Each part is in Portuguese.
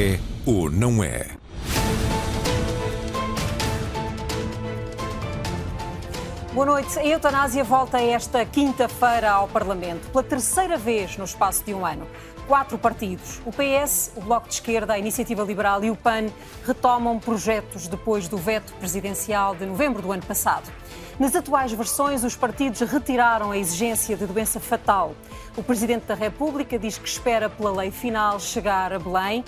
É ou não é? Boa noite. A eutanásia volta esta quinta-feira ao Parlamento, pela terceira vez no espaço de um ano. Quatro partidos, o PS, o Bloco de Esquerda, a Iniciativa Liberal e o PAN, retomam projetos depois do veto presidencial de novembro do ano passado. Nas atuais versões, os partidos retiraram a exigência de doença fatal. O Presidente da República diz que espera pela lei final chegar a Belém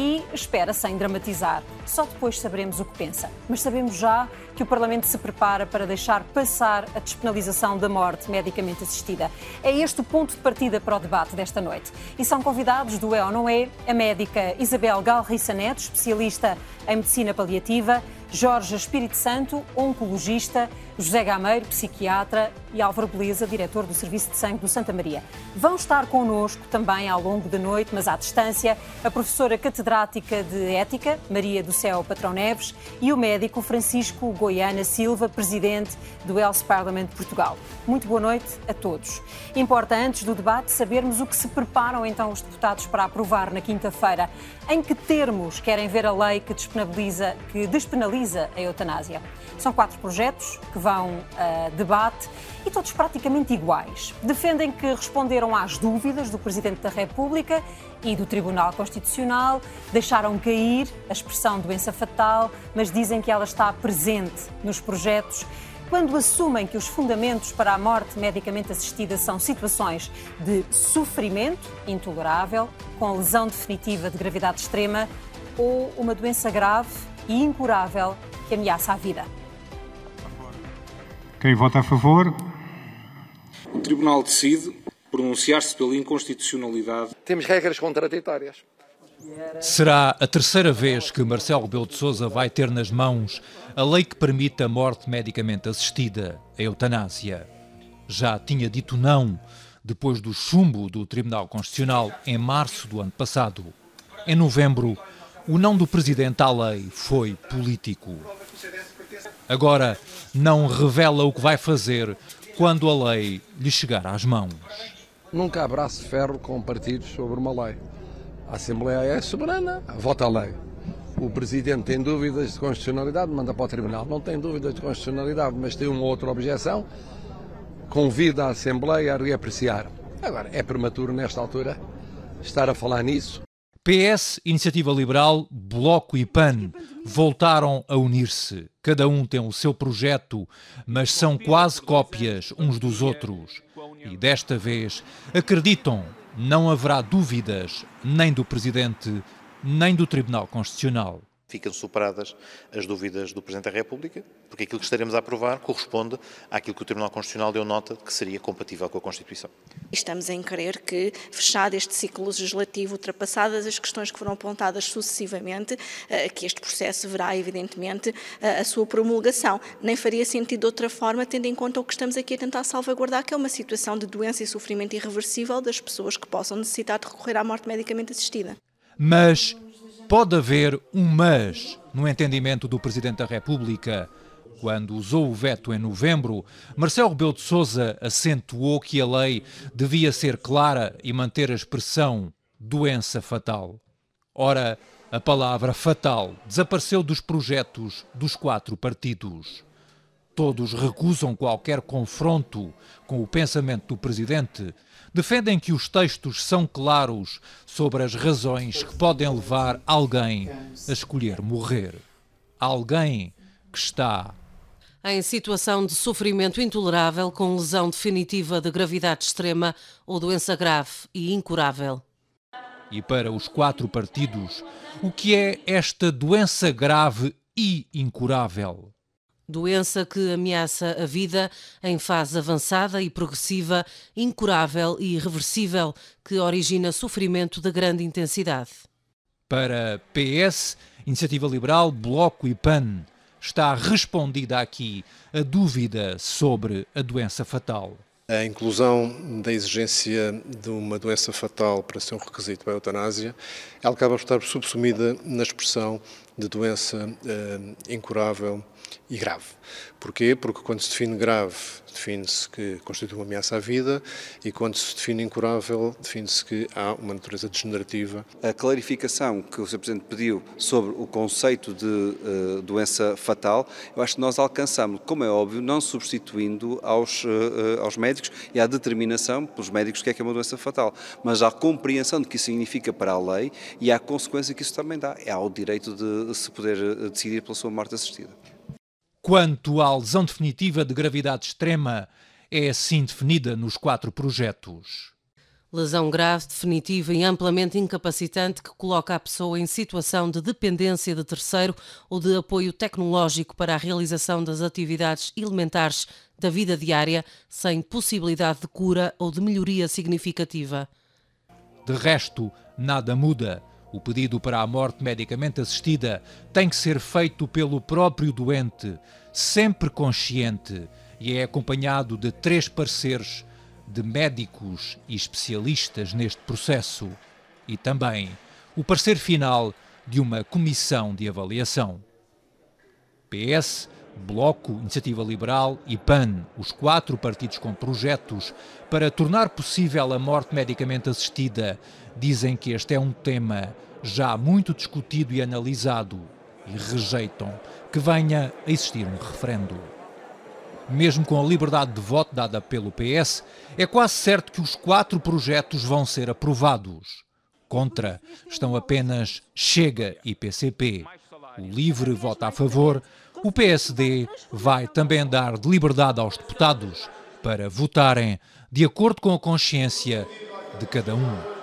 e espera sem dramatizar. Só depois saberemos o que pensa. Mas sabemos já que o Parlamento se prepara para deixar passar a despenalização da morte medicamente assistida. É este o ponto de partida para o debate desta noite. E são convidados do É ou Não É a médica Isabel Galriça Neto, especialista em medicina paliativa, Jorge Espírito Santo, oncologista, José Gameiro, psiquiatra e Álvaro Beleza, diretor do Serviço de Sangue do Santa Maria. Vão estar connosco também ao longo da noite, mas à distância, a professora catedrática de Ética, Maria do Céu Patrão Neves, e o médico Francisco Goiana Silva, presidente do Health Parliament de Portugal. Muito boa noite a todos. Importa, antes do debate, sabermos o que se preparam então os deputados para aprovar na quinta-feira. Em que termos querem ver a lei que que despenaliza a eutanásia? São quatro projetos que vão a debate e todos praticamente iguais. Defendem que responderam às dúvidas do Presidente da República e do Tribunal Constitucional, deixaram cair a expressão doença fatal, mas dizem que ela está presente nos projetos quando assumem que os fundamentos para a morte medicamente assistida são situações de sofrimento intolerável, com lesão definitiva de gravidade extrema ou uma doença grave e incurável que ameaça a vida. Quem vota a favor? O Tribunal decide pronunciar-se pela inconstitucionalidade. Temos regras contraditórias. Será a terceira vez que Marcelo Rebelo de Sousa vai ter nas mãos a lei que permite a morte medicamente assistida, a eutanásia. Já tinha dito não depois do chumbo do Tribunal Constitucional em março do ano passado. Em novembro, o não do presidente à lei foi político. Agora não revela o que vai fazer quando a lei lhe chegar às mãos. Nunca há braço de ferro com partidos sobre uma lei. A Assembleia é soberana, vota a lei. O Presidente tem dúvidas de constitucionalidade, manda para o Tribunal. Não tem dúvidas de constitucionalidade, mas tem uma outra objeção, convida a Assembleia a reapreciar. Agora, é prematuro nesta altura estar a falar nisso. PS, Iniciativa Liberal, Bloco e PAN voltaram a unir-se. Cada um tem o seu projeto, mas são quase cópias uns dos outros. E desta vez acreditam não haverá dúvidas nem do Presidente, nem do Tribunal Constitucional. Ficam superadas as dúvidas do Presidente da República, porque aquilo que estaremos a aprovar corresponde àquilo que o Tribunal Constitucional deu nota que seria compatível com a Constituição. Estamos em crer que, fechado este ciclo legislativo, ultrapassadas as questões que foram apontadas sucessivamente, eh, que este processo verá, evidentemente, eh, a sua promulgação. Nem faria sentido de outra forma, tendo em conta o que estamos aqui a tentar salvaguardar, que é uma situação de doença e sofrimento irreversível das pessoas que possam necessitar de recorrer à morte medicamente assistida. Mas pode haver um mas no entendimento do Presidente da República. Quando usou o veto em novembro, Marcelo Rebelo de Sousa acentuou que a lei devia ser clara e manter a expressão doença fatal. Ora, a palavra fatal desapareceu dos projetos dos quatro partidos. Todos recusam qualquer confronto com o pensamento do Presidente defendem que os textos são claros sobre as razões que podem levar alguém a escolher morrer. Alguém que está em situação de sofrimento intolerável com lesão definitiva de gravidade extrema ou doença grave e incurável. E para os quatro partidos, o que é esta doença grave e incurável? Doença que ameaça a vida em fase avançada e progressiva, incurável e irreversível, que origina sofrimento de grande intensidade. Para PS, Iniciativa Liberal, Bloco e PAN, está respondida aqui a dúvida sobre a doença fatal. A inclusão da exigência de uma doença fatal para ser um requisito para a eutanásia, ela acaba por estar subsumida na expressão de doença uh, incurável e grave. Porquê? Porque quando se define grave, define-se que constitui uma ameaça à vida e quando se define incurável, define-se que há uma natureza degenerativa. A clarificação que o Sr. Presidente pediu sobre o conceito de uh, doença fatal, eu acho que nós alcançamos, como é óbvio, não substituindo aos, uh, aos médicos e à determinação pelos médicos que é que é uma doença fatal, mas à compreensão de que isso significa para a lei e à consequência que isso também dá, é ao direito de se poder decidir pela sua morte assistida. Quanto à lesão definitiva de gravidade extrema, é assim definida nos quatro projetos. Lesão grave, definitiva e amplamente incapacitante que coloca a pessoa em situação de dependência de terceiro ou de apoio tecnológico para a realização das atividades elementares da vida diária, sem possibilidade de cura ou de melhoria significativa. De resto, nada muda. O pedido para a morte medicamente assistida tem que ser feito pelo próprio doente, sempre consciente, e é acompanhado de três parceiros de médicos e especialistas neste processo e também o parecer final de uma comissão de avaliação. PS, Bloco, Iniciativa Liberal e PAN, os quatro partidos com projetos para tornar possível a morte medicamente assistida, dizem que este é um tema já muito discutido e analisado e rejeitam que venha a existir um referendo. Mesmo com a liberdade de voto dada pelo PS, é quase certo que os quatro projetos vão ser aprovados. Contra estão apenas Chega e PCP. O LIVRE vota a favor. O PSD vai também dar de liberdade aos deputados para votarem de acordo com a consciência de cada um.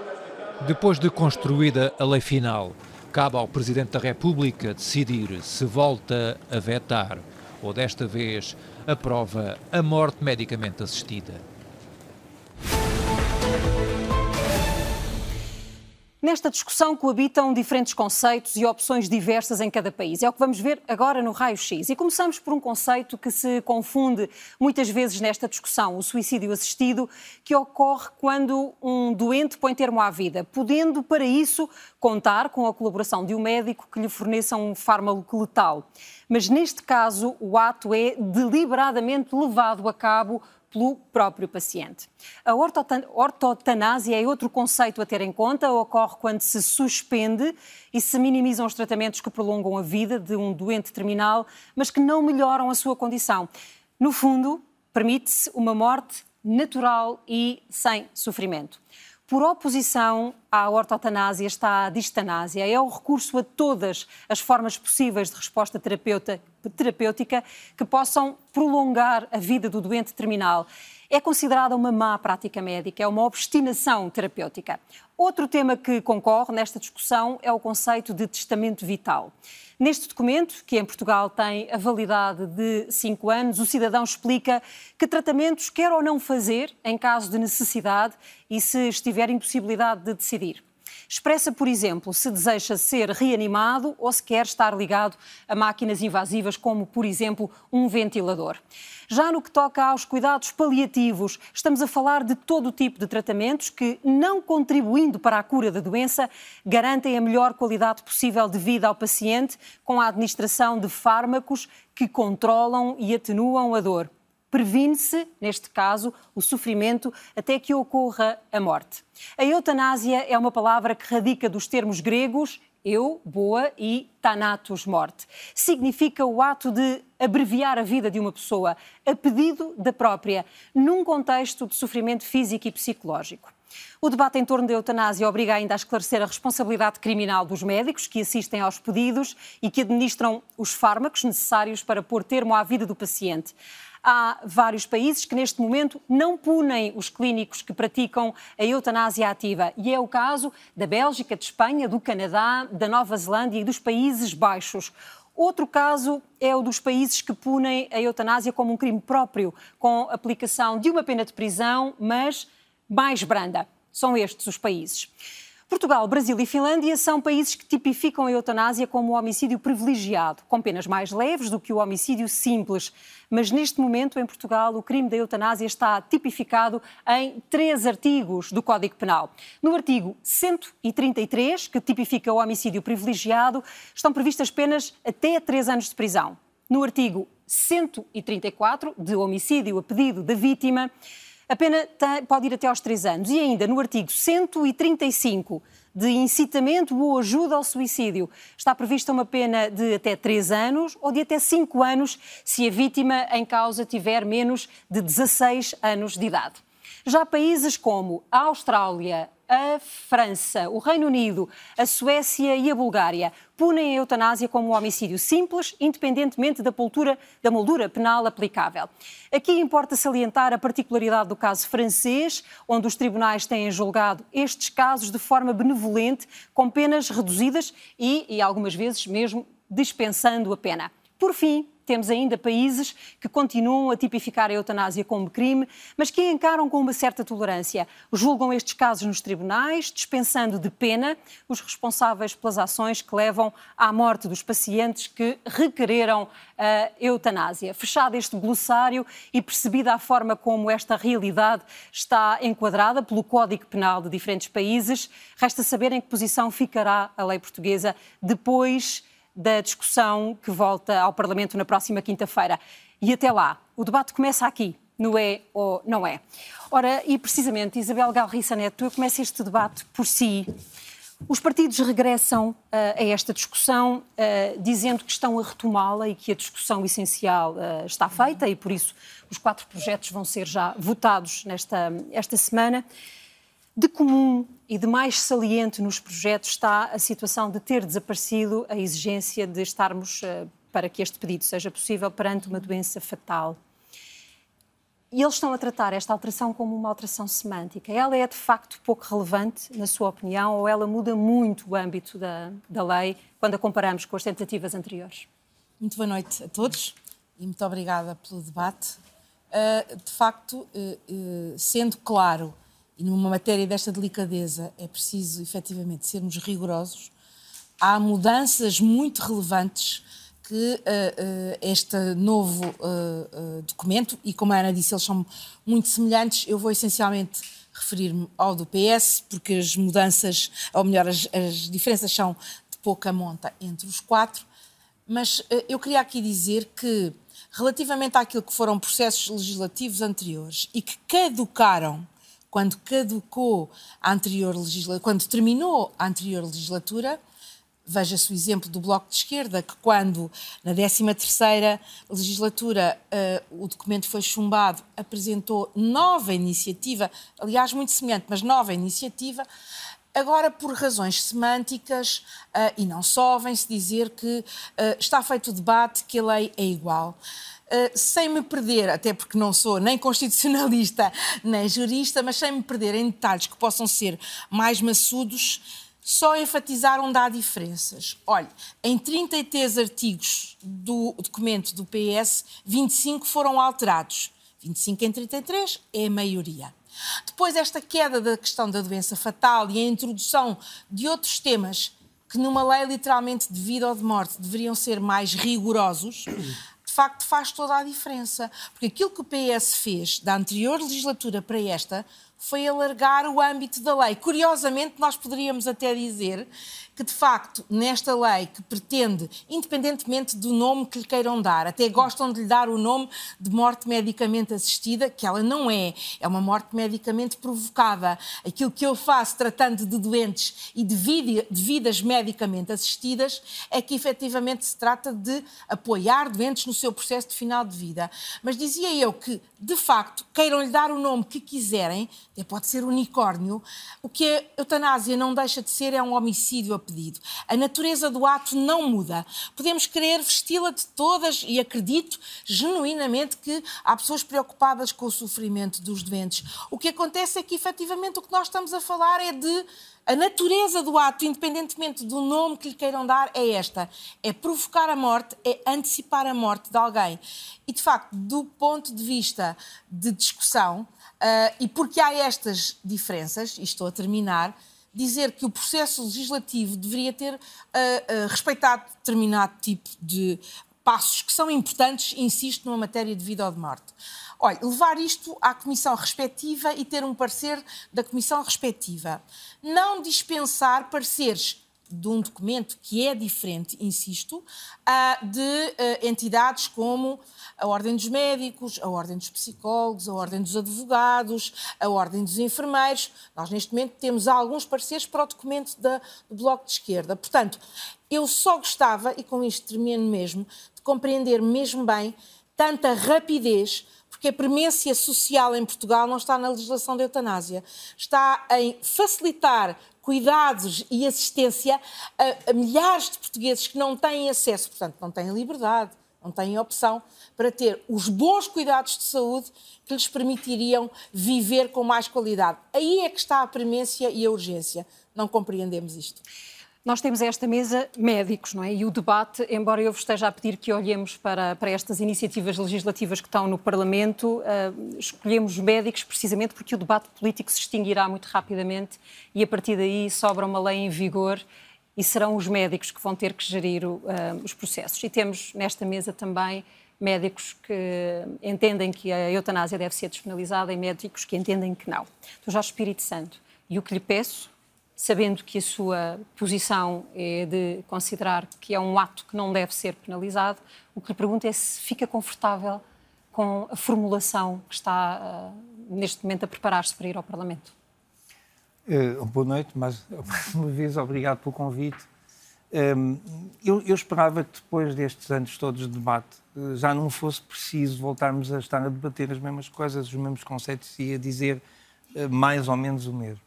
Depois de construída a lei final, cabe ao Presidente da República decidir se volta a vetar ou desta vez aprova a morte medicamente assistida. Nesta discussão coabitam diferentes conceitos e opções diversas em cada país. É o que vamos ver agora no Raio-X. E começamos por um conceito que se confunde muitas vezes nesta discussão, o suicídio assistido, que ocorre quando um doente põe termo à vida, podendo para isso contar com a colaboração de um médico que lhe forneça um fármaco letal. Mas neste caso, o ato é deliberadamente levado a cabo pelo próprio paciente. A ortotanásia é outro conceito a ter em conta, ocorre quando se suspende e se minimizam os tratamentos que prolongam a vida de um doente terminal, mas que não melhoram a sua condição. No fundo, permite-se uma morte natural e sem sofrimento. Por oposição à ortotanásia está a distanásia. É o recurso a todas as formas possíveis de resposta terapêutica que possam prolongar a vida do doente terminal. É considerada uma má prática médica, é uma obstinação terapêutica. Outro tema que concorre nesta discussão é o conceito de testamento vital. Neste documento, que em Portugal tem a validade de cinco anos, o cidadão explica que tratamentos quer ou não fazer em caso de necessidade e se estiver impossibilidade de decidir. Expressa, por exemplo, se deseja ser reanimado ou se quer estar ligado a máquinas invasivas, como, por exemplo, um ventilador. Já no que toca aos cuidados paliativos, estamos a falar de todo o tipo de tratamentos que, não contribuindo para a cura da doença, garantem a melhor qualidade possível de vida ao paciente com a administração de fármacos que controlam e atenuam a dor previne-se, neste caso, o sofrimento até que ocorra a morte. A eutanásia é uma palavra que radica dos termos gregos eu, boa, e thanatos, morte. Significa o ato de abreviar a vida de uma pessoa, a pedido da própria, num contexto de sofrimento físico e psicológico. O debate em torno da eutanásia obriga ainda a esclarecer a responsabilidade criminal dos médicos que assistem aos pedidos e que administram os fármacos necessários para pôr termo à vida do paciente. Há vários países que neste momento não punem os clínicos que praticam a eutanásia ativa. E é o caso da Bélgica, de Espanha, do Canadá, da Nova Zelândia e dos Países Baixos. Outro caso é o dos países que punem a eutanásia como um crime próprio, com aplicação de uma pena de prisão, mas mais branda. São estes os países. Portugal, Brasil e Finlândia são países que tipificam a eutanásia como homicídio privilegiado, com penas mais leves do que o homicídio simples. Mas neste momento, em Portugal, o crime da eutanásia está tipificado em três artigos do Código Penal. No artigo 133, que tipifica o homicídio privilegiado, estão previstas penas até três anos de prisão. No artigo 134, de homicídio a pedido da vítima, a pena pode ir até aos 3 anos. E ainda no artigo 135 de incitamento ou ajuda ao suicídio, está prevista uma pena de até 3 anos ou de até 5 anos se a vítima em causa tiver menos de 16 anos de idade. Já países como a Austrália, a França, o Reino Unido, a Suécia e a Bulgária punem a eutanásia como um homicídio simples, independentemente da, poltura, da moldura penal aplicável. Aqui importa salientar a particularidade do caso francês, onde os tribunais têm julgado estes casos de forma benevolente, com penas reduzidas e, e algumas vezes mesmo, dispensando a pena. Por fim, temos ainda países que continuam a tipificar a eutanásia como crime, mas que a encaram com uma certa tolerância. Julgam estes casos nos tribunais, dispensando de pena os responsáveis pelas ações que levam à morte dos pacientes que requereram a eutanásia. Fechado este glossário e percebida a forma como esta realidade está enquadrada pelo Código Penal de diferentes países, resta saber em que posição ficará a lei portuguesa depois da discussão que volta ao Parlamento na próxima quinta-feira. E até lá, o debate começa aqui, no é ou não é. Ora, e precisamente, Isabel Galriça Neto, eu começo este debate por si. Os partidos regressam uh, a esta discussão uh, dizendo que estão a retomá-la e que a discussão essencial uh, está feita e por isso os quatro projetos vão ser já votados nesta esta semana. De comum e de mais saliente nos projetos está a situação de ter desaparecido a exigência de estarmos, eh, para que este pedido seja possível, perante uma doença fatal. E eles estão a tratar esta alteração como uma alteração semântica. Ela é de facto pouco relevante, na sua opinião, ou ela muda muito o âmbito da, da lei quando a comparamos com as tentativas anteriores? Muito boa noite a todos e muito obrigada pelo debate. Uh, de facto, uh, uh, sendo claro e numa matéria desta delicadeza é preciso efetivamente sermos rigorosos. Há mudanças muito relevantes que uh, uh, este novo uh, documento, e como a Ana disse, eles são muito semelhantes, eu vou essencialmente referir-me ao do PS, porque as mudanças, ou melhor, as, as diferenças são de pouca monta entre os quatro, mas eu queria aqui dizer que, relativamente àquilo que foram processos legislativos anteriores e que caducaram quando caducou a anterior legislatura, quando terminou a anterior legislatura, veja-se o exemplo do Bloco de Esquerda, que quando na 13ª legislatura uh, o documento foi chumbado, apresentou nova iniciativa, aliás muito semelhante, mas nova iniciativa, agora por razões semânticas uh, e não só, vem-se dizer que uh, está feito o debate que a lei é igual. Uh, sem me perder, até porque não sou nem constitucionalista nem jurista, mas sem me perder em detalhes que possam ser mais maçudos, só enfatizar onde há diferenças. Olhe, em 33 artigos do documento do PS, 25 foram alterados. 25 em 33 é a maioria. Depois, esta queda da questão da doença fatal e a introdução de outros temas que numa lei literalmente de vida ou de morte deveriam ser mais rigorosos, facto faz toda a diferença. Porque aquilo que o PS fez da anterior legislatura para esta foi alargar o âmbito da lei. Curiosamente, nós poderíamos até dizer que, de facto, nesta lei que pretende, independentemente do nome que lhe queiram dar, até gostam de lhe dar o nome de morte medicamente assistida, que ela não é, é uma morte medicamente provocada. Aquilo que eu faço tratando de doentes e de, de vidas medicamente assistidas é que efetivamente se trata de apoiar doentes no seu processo de final de vida. Mas dizia eu que, de facto, queiram lhe dar o nome que quiserem, até pode ser unicórnio, o que a eutanásia não deixa de ser é um homicídio pedido. A natureza do ato não muda. Podemos querer vesti-la de todas e acredito genuinamente que há pessoas preocupadas com o sofrimento dos doentes. O que acontece é que, efetivamente, o que nós estamos a falar é de a natureza do ato, independentemente do nome que lhe queiram dar, é esta: é provocar a morte, é antecipar a morte de alguém. E, de facto, do ponto de vista de discussão, uh, e porque há estas diferenças, e estou a terminar, dizer que o processo legislativo deveria ter uh, uh, respeitado determinado tipo de passos que são importantes, insisto, numa matéria de vida ou de morte. Olha, levar isto à comissão respectiva e ter um parecer da comissão respectiva. Não dispensar pareceres de um documento que é diferente, insisto, ah, de ah, entidades como a Ordem dos Médicos, a Ordem dos Psicólogos, a Ordem dos Advogados, a Ordem dos Enfermeiros. Nós, neste momento, temos alguns pareceres para o documento do Bloco de Esquerda. Portanto, eu só gostava, e com isto termino mesmo, de compreender mesmo bem tanta rapidez porque a premência social em Portugal não está na legislação da eutanásia, está em facilitar cuidados e assistência a, a, milhares de portugueses que não têm acesso, portanto, não têm liberdade, não têm opção para ter os bons cuidados de saúde que lhes permitiriam viver com mais qualidade. Aí é que está a premência e a urgência. Não compreendemos isto. Nós temos esta mesa médicos, não é? E o debate, embora eu vos esteja a pedir que olhemos para, para estas iniciativas legislativas que estão no Parlamento, uh, escolhemos médicos precisamente porque o debate político se extinguirá muito rapidamente e a partir daí sobra uma lei em vigor e serão os médicos que vão ter que gerir uh, os processos. E temos nesta mesa também médicos que entendem que a eutanásia deve ser despenalizada e médicos que entendem que não. Do Jorge Espírito Santo. E o que lhe peço sabendo que a sua posição é de considerar que é um ato que não deve ser penalizado, o que lhe pergunto é se fica confortável com a formulação que está uh, neste momento a preparar-se para ir ao Parlamento. Uh, boa noite, mas mais uma vez obrigado pelo convite. Um, ehm, eu, eu, esperava que depois destes anos todos de debate uh, já não fosse preciso voltarmos a estar a debater as mesmas coisas, os mesmos conceitos e a dizer mais ou menos o mesmo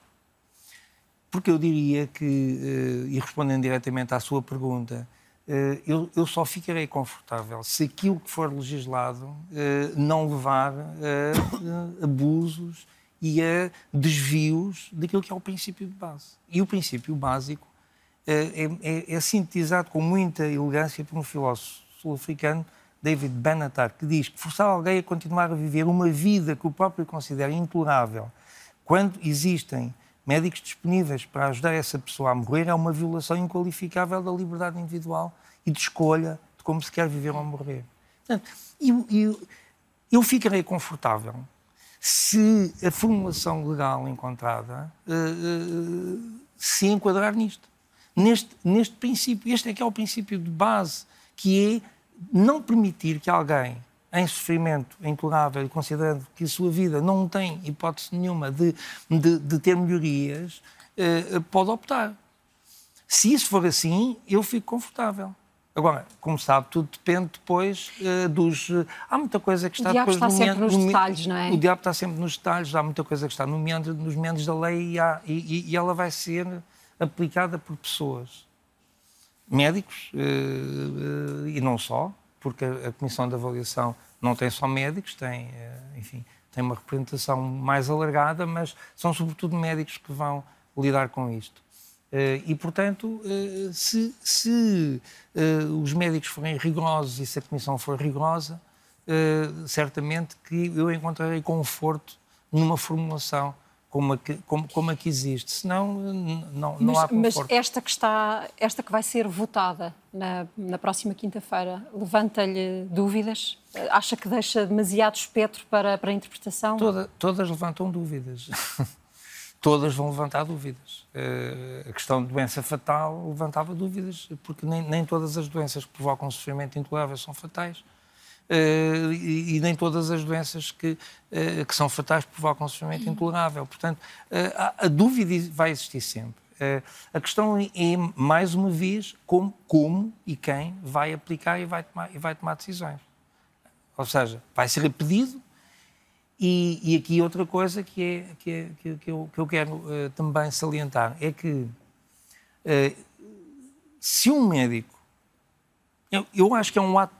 porque eu diria que, eh, e respondendo diretamente à sua pergunta, eh, eu, só ficarei confortável se aquilo que for legislado eh, não levar a abusos e a desvios daquilo que é o princípio de base. E o princípio básico é, é, é sintetizado com muita elegância por um filósofo sul-africano, David Benatar, que diz que forçar alguém a continuar a viver uma vida que o próprio considera intolerável, quando existem médicos disponíveis para ajudar essa pessoa a morrer é uma violação inqualificável da liberdade individual e de escolha de como se quer viver ou morrer. Portanto, eu, eu, eu ficarei confortável se a formulação legal encontrada uh, uh, se enquadrar nisto. Neste, neste princípio. Este é que é o princípio de base, que é não permitir que alguém em sofrimento intolerável e considerando que a sua vida não tem hipótese nenhuma de, de, de ter melhorias, eh, pode optar. Se isso for assim, eu fico confortável. Agora, como sabe, tudo depende depois uh, dos. Há muita coisa que está o depois está no sempre nos detalhes, não é? O diabo está sempre nos detalhes, há muita coisa que está no meandro, nos meandros da lei e, há, e, e, ela vai ser aplicada por pessoas, médicos e não só, porque a Comissão de Avaliação não tem só médicos, tem, eh, enfim, tem uma representação mais alargada, mas são sobretudo médicos que vão lidar com isto. Eh, e, portanto, eh, se, se os médicos forem rigorosos e se a Comissão for rigorosa, certamente que eu encontrarei conforto numa formulação como a que, como, como a que existe. Senão, não, não mas, há conforto. Mas esta que, está, esta que vai ser votada na, na próxima quinta-feira, levanta-lhe dúvidas? Acha que deixa demasiado espectro para, para a interpretação? Toda, todas levantam dúvidas. todas vão levantar dúvidas. Uh, a questão de doença fatal levantava dúvidas, porque nem, nem todas as doenças que provocam sofrimento intolerável são fatais. Uh, e, e, nem todas as doenças que, uh, que são fatais provocam sofrimento intolerável. Portanto, uh, a, a, dúvida vai existir sempre. a questão é, mais uma vez, como, como e quem vai aplicar e vai, tomar, e vai tomar decisões. Ou seja, vai ser pedido e, e, aqui outra coisa que, é, que, é, que, que eu, que eu quero uh, também salientar é que uh, se um médico eu, eu, acho que é um ato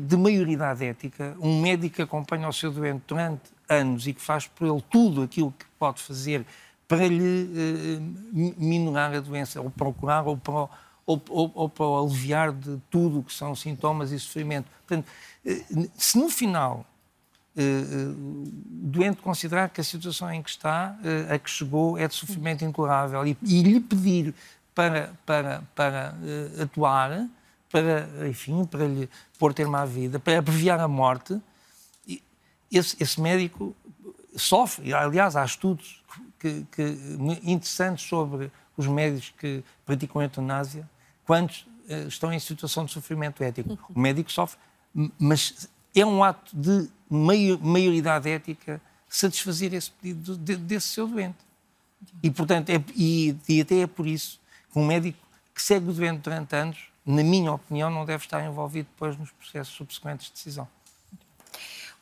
de maioridade ética. Um médico que acompanha o seu doente durante anos e que faz por ele tudo aquilo que pode fazer para lhe uh, minorar a doença, ou procurar, ou para, ou, ou, ou para aliviar de tudo o que são sintomas e sofrimento. Portanto, uh, se no final uh, o doente considerar que a situação em que está, a que chegou, é de sofrimento intolerável e, e lhe pedir para, para, para atuar, para, enfim, para lhe pôr termo à vida, para abreviar a morte, esse, esse médico sofre. Aliás, há estudos que, que, interessantes sobre os médicos que praticam a eutanásia, quantos uh, estão em situação de sofrimento ético. O médico sofre, mas é um ato de maioridade ética satisfazer esse pedido de, desse seu doente. E, portanto, é, e, e até é por isso que um médico que segue o doente durante anos, na minha opinião, não deve estar envolvido depois nos processos subsequentes de decisão.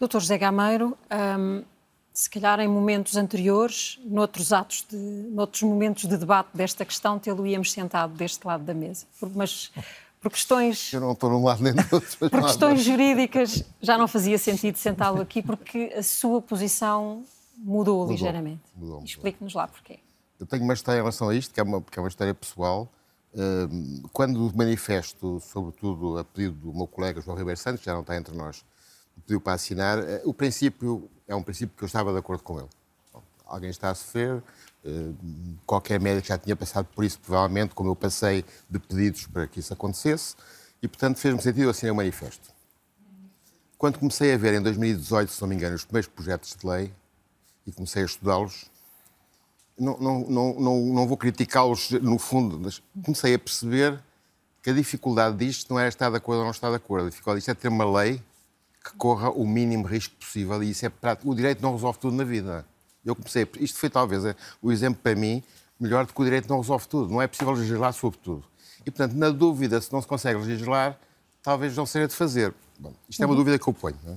Doutor José Gameiro, hum, se calhar em momentos anteriores, noutros atos, de, noutros momentos de debate desta questão, tê-lo íamos sentado deste lado da mesa. Mas por questões. Eu não estou num lado nem do outro. Por questões jurídicas, já não fazia sentido sentá-lo aqui, porque a sua posição mudou, mudou ligeiramente. Mudou, mudou. Explique-nos lá porquê. Eu tenho uma história em relação a isto, que é uma, que é uma história pessoal. Quando o manifesto, sobretudo a pedido do meu colega João Ribeiro Santos, que já não está entre nós, pediu para assinar, eh, o princípio é um princípio que eu estava de acordo com ele. Alguém está a sofrer, qualquer médico já tinha passado por isso, provavelmente, como eu passei de pedidos para que isso acontecesse, e, portanto, fez-me sentido assinei o manifesto. Quando comecei a ver, em 2018, se não me engano, os primeiros projetos de lei, e comecei a estudá-los, não, não, não, não, não vou criticá-los no fundo, mas comecei a perceber que a dificuldade disto não era estar de acordo ou não estar de acordo. A dificuldade disto é ter uma lei que corra o mínimo risco possível e isso é prático. O direito não resolve tudo na vida. Eu comecei, isto foi talvez é, o exemplo para mim melhor de que o direito não resolve tudo. Não é possível legislar sobre tudo. E, portanto, na dúvida, se não se consegue legislar, talvez não seja de fazer. Bom, isto é uma uhum. dúvida que eu ponho. É?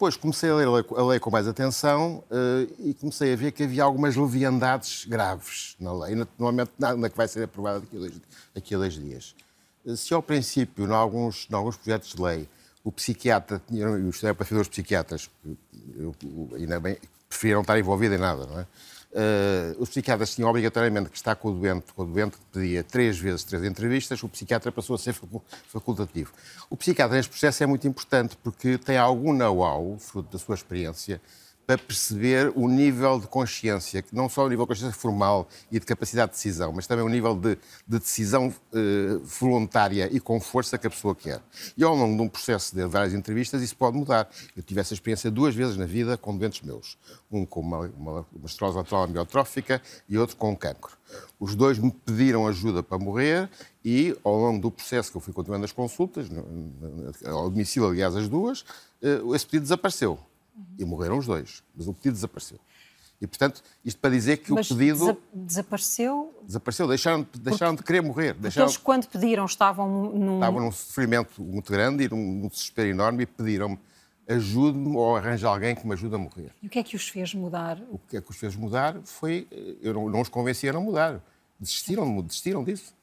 Depois comecei a ler a lei com mais atenção uh, e comecei a ver que havia algumas leviandades graves na lei, normalmente na, que vai ser aprovada daqui a dois, daqui a dois dias. Uh, se ao princípio, em alguns, em alguns projetos de lei, o psiquiatra, eu estudei para filhos psiquiatras, ainda bem, preferiram estar envolvido em nada, não é? Uh, os psiquiatras tinham obrigatoriamente que estar com o doente, com o doente que pedia três vezes três entrevistas, o psiquiatra passou a ser facultativo. O psiquiatra neste processo é muito importante porque tem algum know-how, fruto da sua experiência, para perceber o nível de consciência, não só o nível de consciência formal e de capacidade de decisão, mas também o nível de, de decisão eh, voluntária e com força que a pessoa quer. E ao longo de um processo de várias entrevistas, isso pode mudar. Eu tive essa experiência duas vezes na vida com doentes meus. Um com uma, uma, uma estrose lateral amiotrófica e outro com um cancro. Os dois me pediram ajuda para morrer e, ao longo do processo que eu fui continuando as consultas, ao domicílio, aliás, as duas, eh, esse pedido desapareceu e morreram os dois, mas o pedido desapareceu. E, portanto, isto para dizer que mas o pedido. Desapareceu? Desapareceu, deixaram, deixaram de querer morrer. Porque deixaram... eles, quando pediram, estavam num. Estavam num sofrimento muito grande e num, num desespero enorme e pediram-me ajude-me ou arranje alguém que me ajude a morrer. E o que é que os fez mudar? O que é que os fez mudar foi. Eh, eu não, não os convenci a não mudar. Desistiram, desistiram disso.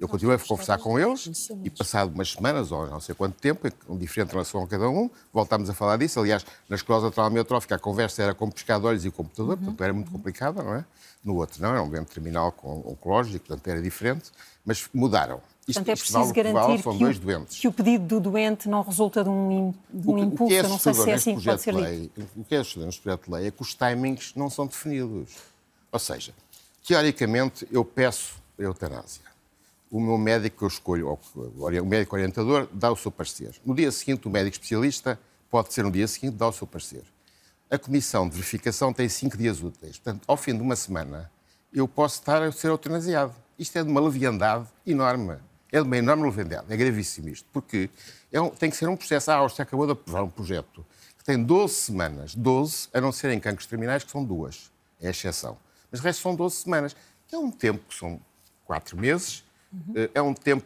Eu continuei a conversar com eles e, passado umas semanas, ou não sei quanto tempo, um diferente relação a cada um, voltámos a falar disso. Aliás, na esclerose lateral amiotrófica a conversa era com pescadores e computador, uhum. portanto era muito complicada, não é? No outro não, era um doente terminal com oncológico, portanto era diferente, mas mudaram. Isto, portanto, é preciso garantir que, o, que o, pedido do doente não resulta de um, de um o, impulso, o que é não sei se é assim que pode ser lei, O que é assustador neste projeto de lei é que os timings não são definidos. Ou seja, teoricamente eu peço eutanásia o meu médico que eu escolho, o médico orientador, dá o seu parecer. No dia seguinte, o médico especialista pode ser no dia seguinte, dá o seu parecer. A comissão de verificação tem cinco dias úteis. Portanto, ao fim de uma semana, eu posso estar a ser eutanasiado. Isto é de uma leviandade enorme. É de uma enorme leviandade. É gravíssimo isto. Porque é um, tem que ser um processo. A Áustria acabou de aprovar um projeto que tem 12 semanas. 12, a não ser em cancros terminais, que são duas. É a exceção. Mas o resto são 12 semanas. É um tempo que são quatro meses Uhum. É um tempo,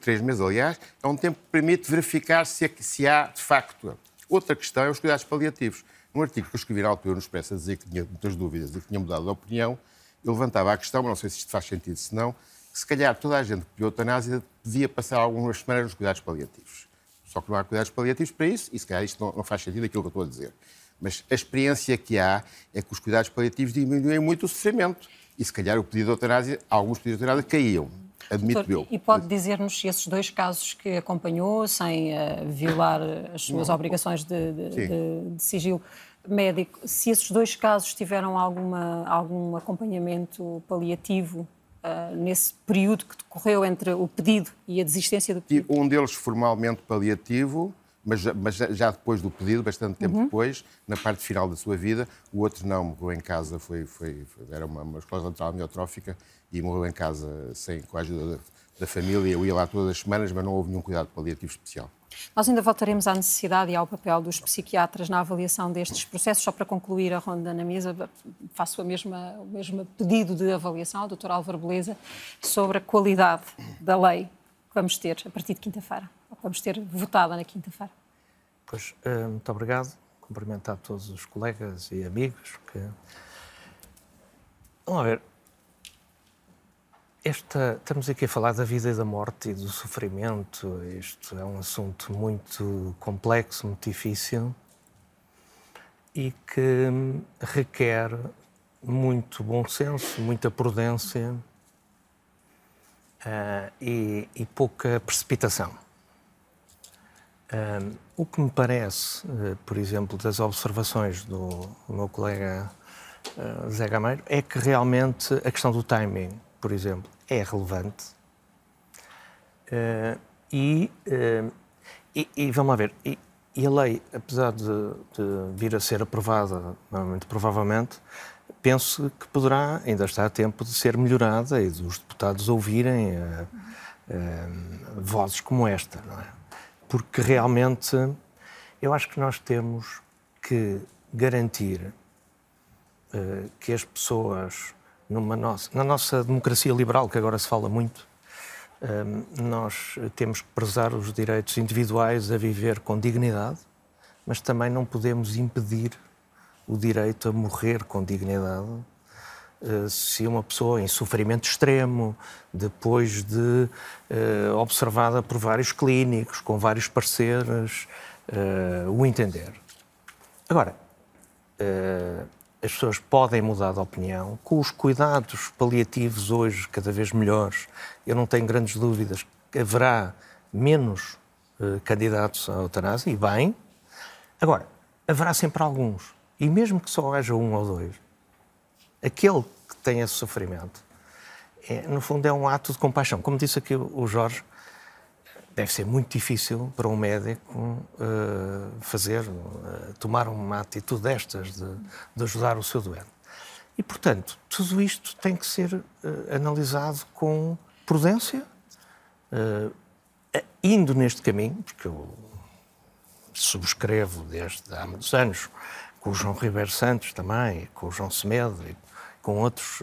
três meses aliás, é um tempo que permite verificar se, é, se há de facto. Outra questão é os cuidados paliativos. Num artigo que eu escrevi na altura no Expresso a dizer que tinha muitas dúvidas e que tinha mudado de opinião, eu levantava a questão, mas não sei se isto faz sentido, se não, que se calhar toda a gente que pediu eutanásia devia passar algumas semanas nos cuidados paliativos. Só que não há cuidados paliativos para isso, e se calhar isto não, não faz sentido aquilo que eu estou a dizer. Mas a experiência que há é que os cuidados paliativos diminuem muito o sofrimento. E se calhar o pedido de eutanásia, alguns pedidos de eutanásia caíam admito eu. E pode dizer-nos se esses dois casos que acompanhou, sem uh, violar as suas Não. obrigações de, de, de, de, sigilo médico, se esses dois casos tiveram alguma, algum acompanhamento paliativo uh, nesse período que decorreu entre o pedido e a desistência do pedido? Um deles formalmente paliativo, mas, mas já depois do pedido, bastante tempo Uhum. depois, na parte final da sua vida, o outro não, morreu em casa, foi, foi, foi- era uma, uma esclerose lateral amiotrófica e morreu em casa sem, com a ajuda da, da família. Eu ia lá todas as semanas, mas não houve nenhum cuidado paliativo especial. Nós ainda voltaremos à necessidade e ao papel dos psiquiatras na avaliação destes processos. Só para concluir a ronda na mesa, faço a mesma, o mesmo pedido de avaliação ao Dr. Álvaro Beleza sobre a qualidade da lei que vamos ter a partir de quinta-feira, ou que vamos ter votada na quinta-feira. Pois, eh, muito obrigado. Cumprimentar todos os colegas e amigos que. Vamos ver. Esta, estamos aqui a falar da vida e da morte e do sofrimento. Isto é um assunto muito complexo, muito difícil e que requer muito bom senso, muita prudência ah, e, e pouca precipitação. Um, o que me parece, eh, por exemplo, das observações do, do meu colega Zé Gameiro, é que realmente a questão do timing, por exemplo, é relevante. Eh, e, eh, e, e vamos lá ver, e, e a lei, apesar de, de vir a ser aprovada, muito provavelmente, penso que poderá, ainda está a tempo de ser melhorada e dos deputados ouvirem eh, vozes como esta, não é? porque realmente eu acho que nós temos que garantir uh, que as pessoas, numa nossa, na nossa democracia liberal, que agora se fala muito, um, nós temos que prezar os direitos individuais a viver com dignidade, mas também não podemos impedir o direito a morrer com dignidade Uh, se uma pessoa em sofrimento extremo, depois de uh, observada por vários clínicos, com vários parceiros, uh, o entender. Agora, as pessoas podem mudar de opinião, com os cuidados paliativos hoje cada vez melhores, eu não tenho grandes dúvidas que haverá menos candidatos à eutanásia, e bem. Agora, haverá sempre alguns, e mesmo que só haja um ou dois, aquele que tem esse sofrimento, é, no fundo, é um ato de compaixão. Como disse aqui o Jorge, deve ser muito difícil para um médico uh, fazer, uh, tomar uma atitude destas, de, de, ajudar o seu doente. E, portanto, tudo isto tem que ser uh, analisado com prudência, indo neste caminho, porque eu subscrevo desde há muitos anos com o João Ribeiro Santos também, com o João Semedo e com outros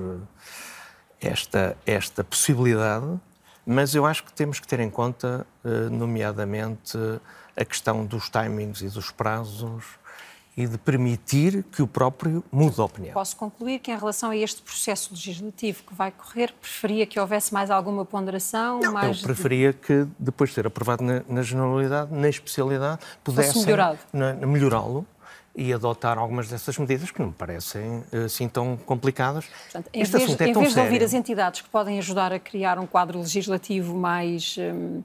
esta, esta possibilidade, mas eu acho que temos que ter em conta, nomeadamente, a questão dos timings e dos prazos e de permitir que o próprio mude de opinião. Posso concluir que, em relação a este processo legislativo que vai correr, preferia que houvesse mais alguma ponderação? Não, mais eu preferia que, depois de ser aprovado na, na generalidade, na especialidade, pudessem melhorá-lo e adotar algumas dessas medidas que não me parecem assim tão complicadas. Portanto, em este vez, é em vez de ouvir as entidades que podem ajudar a criar um quadro legislativo mais, um,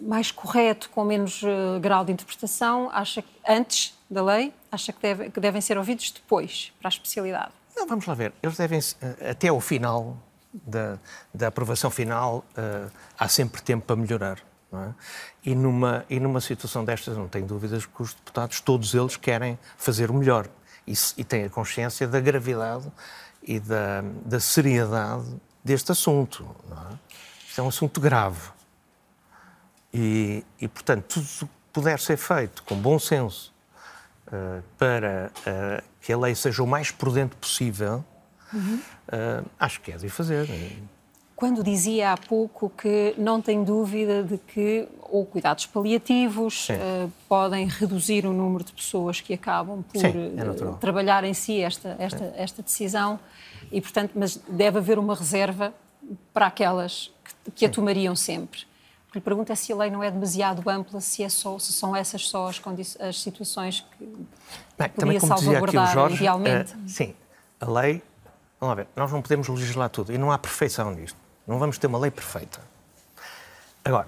mais correto, com menos uh, grau de interpretação, acha que antes da lei, acha que, deve, que devem ser ouvidos depois, para a especialidade? Não, vamos lá ver. Eles devem, até ao final da, da aprovação final, uh, há sempre tempo para melhorar. É? E, numa, e numa situação destas, não tenho dúvidas que os deputados, todos eles, querem fazer o melhor e, e têm a consciência da gravidade e da, da seriedade deste assunto. É? Isto é um assunto grave. E, e, portanto, tudo o que puder ser feito com bom senso uh, para uh, que a lei seja o mais prudente possível, uhum. uh, acho que é de fazer. Quando dizia há pouco que não tem dúvida de que ou cuidados paliativos uh, podem reduzir o número de pessoas que acabam por Sim, é uh, trabalhar em si esta, esta, esta decisão, e portanto, mas deve haver uma reserva para aquelas que, que a tomariam sempre. O que lhe pergunto é se a lei não é demasiado ampla, se, é só, se são essas só as, as situações que Bem, poderia salvaguardar Jorge, idealmente. Uh, sim, a lei, vamos lá ver, nós não podemos legislar tudo e não há perfeição nisto. Não vamos ter uma lei perfeita. Agora,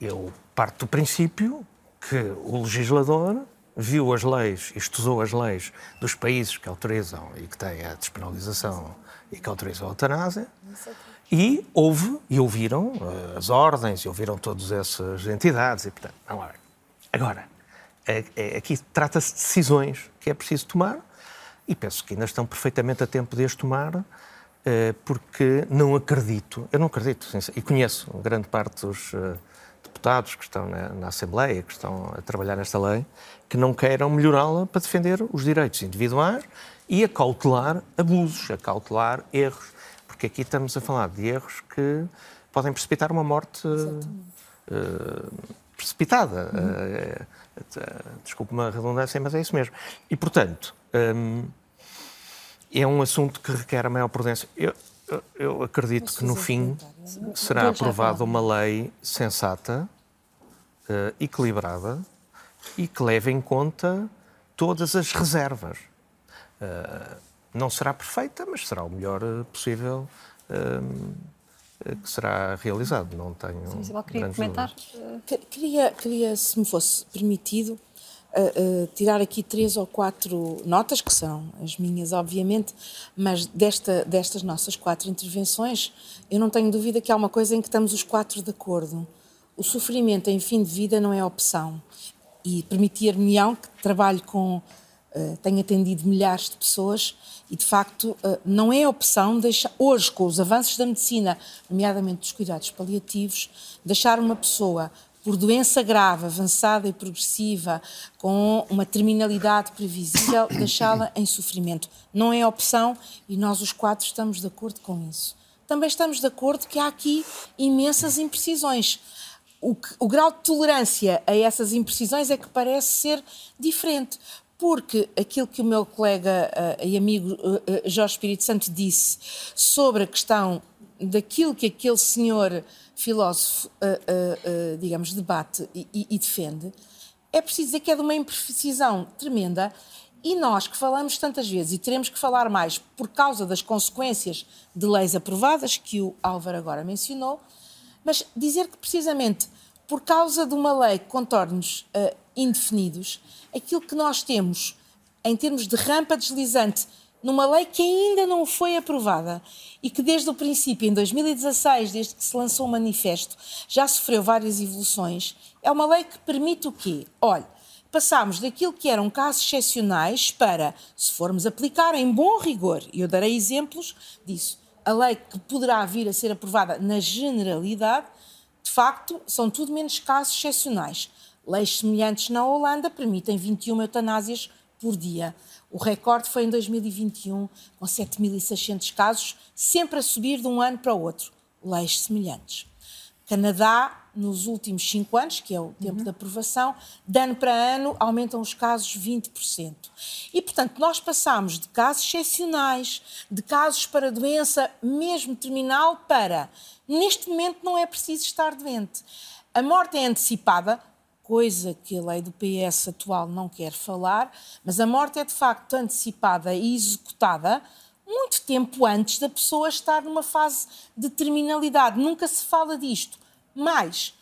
eu parto do princípio que o legislador viu as leis estudou as leis dos países que autorizam e que têm a despenalização e que autorizam a eutanásia e houve e ouviram uh, as ordens e ouviram todas essas entidades e, portanto, não. Agora, aqui trata-se de decisões que é preciso tomar e penso que ainda estão perfeitamente a tempo de as tomar, eh, porque não acredito, eu não acredito, e conheço grande parte dos eh, deputados que estão na, na Assembleia, que estão a trabalhar nesta lei, que não queiram melhorá-la para defender os direitos individuais e a cautelar abusos, a cautelar erros, porque aqui estamos a falar de erros que podem precipitar uma morte uh, precipitada. Uhum. Uh, uh, Desculpe-me a redundância, mas é isso mesmo. E, portanto, um, é um assunto que requer a maior prudência. Eu, eu acredito que, no fim, será aprovada uma lei sensata, equilibrada e que leve em conta todas as reservas. Uh, não será perfeita, mas será o melhor eh, possível uh, que será realizado. Não tenho. Sim, queria comentar? Queria, queria, se me fosse permitido, uh, tirar aqui três ou quatro notas, que são as minhas, obviamente, mas desta, destas nossas quatro intervenções, eu não tenho dúvida que há uma coisa em que estamos os quatro de acordo. O sofrimento em fim de vida não é opção. E permitir-me-ão que trabalhe com eh, tenho atendido milhares de pessoas e, de facto, uh, não é opção deixar, hoje, com os avanços da medicina, nomeadamente dos cuidados paliativos, deixar uma pessoa por doença grave, avançada e progressiva, com uma terminalidade previsível, deixá-la em sofrimento. Não é opção e nós, os quatro, estamos de acordo com isso. Também estamos de acordo que há aqui imensas imprecisões. O, que, o, grau de tolerância a essas imprecisões é que parece ser diferente porque aquilo que o meu colega uh, e amigo uh, Jorge Espírito Santo disse sobre a questão daquilo que aquele senhor filósofo, uh, digamos, debate e, e, defende, é preciso dizer que é de uma imprecisão tremenda e nós que falamos tantas vezes e teremos que falar mais por causa das consequências de leis aprovadas, que o Álvaro agora mencionou, mas dizer que precisamente por causa de uma lei com contornos uh, indefinidos, aquilo que nós temos em termos de rampa deslizante numa lei que ainda não foi aprovada e que desde o princípio, em 2016, desde que se lançou o manifesto, já sofreu várias evoluções, é uma lei que permite o quê? Olha, passámos daquilo que eram casos excepcionais para, se formos aplicar em bom rigor, e eu darei exemplos disso, a lei que poderá vir a ser aprovada na generalidade, de facto, são tudo menos casos excepcionais. Leis semelhantes na Holanda permitem 21 eutanásias por dia. O recorde foi em 2021, com 7.600 casos, sempre a subir de um ano para o outro. Leis semelhantes. Canadá, nos últimos cinco anos, que é o tempo uhum. de aprovação, de ano para ano aumentam os casos 20%. E, portanto, nós passamos de casos excepcionais, de casos para doença mesmo terminal, para, neste momento, não é preciso estar doente. A morte é antecipada, coisa que a lei do PS atual não quer falar, mas a morte é de facto antecipada e executada muito tempo antes da pessoa estar numa fase de terminalidade. Nunca se fala disto. Mas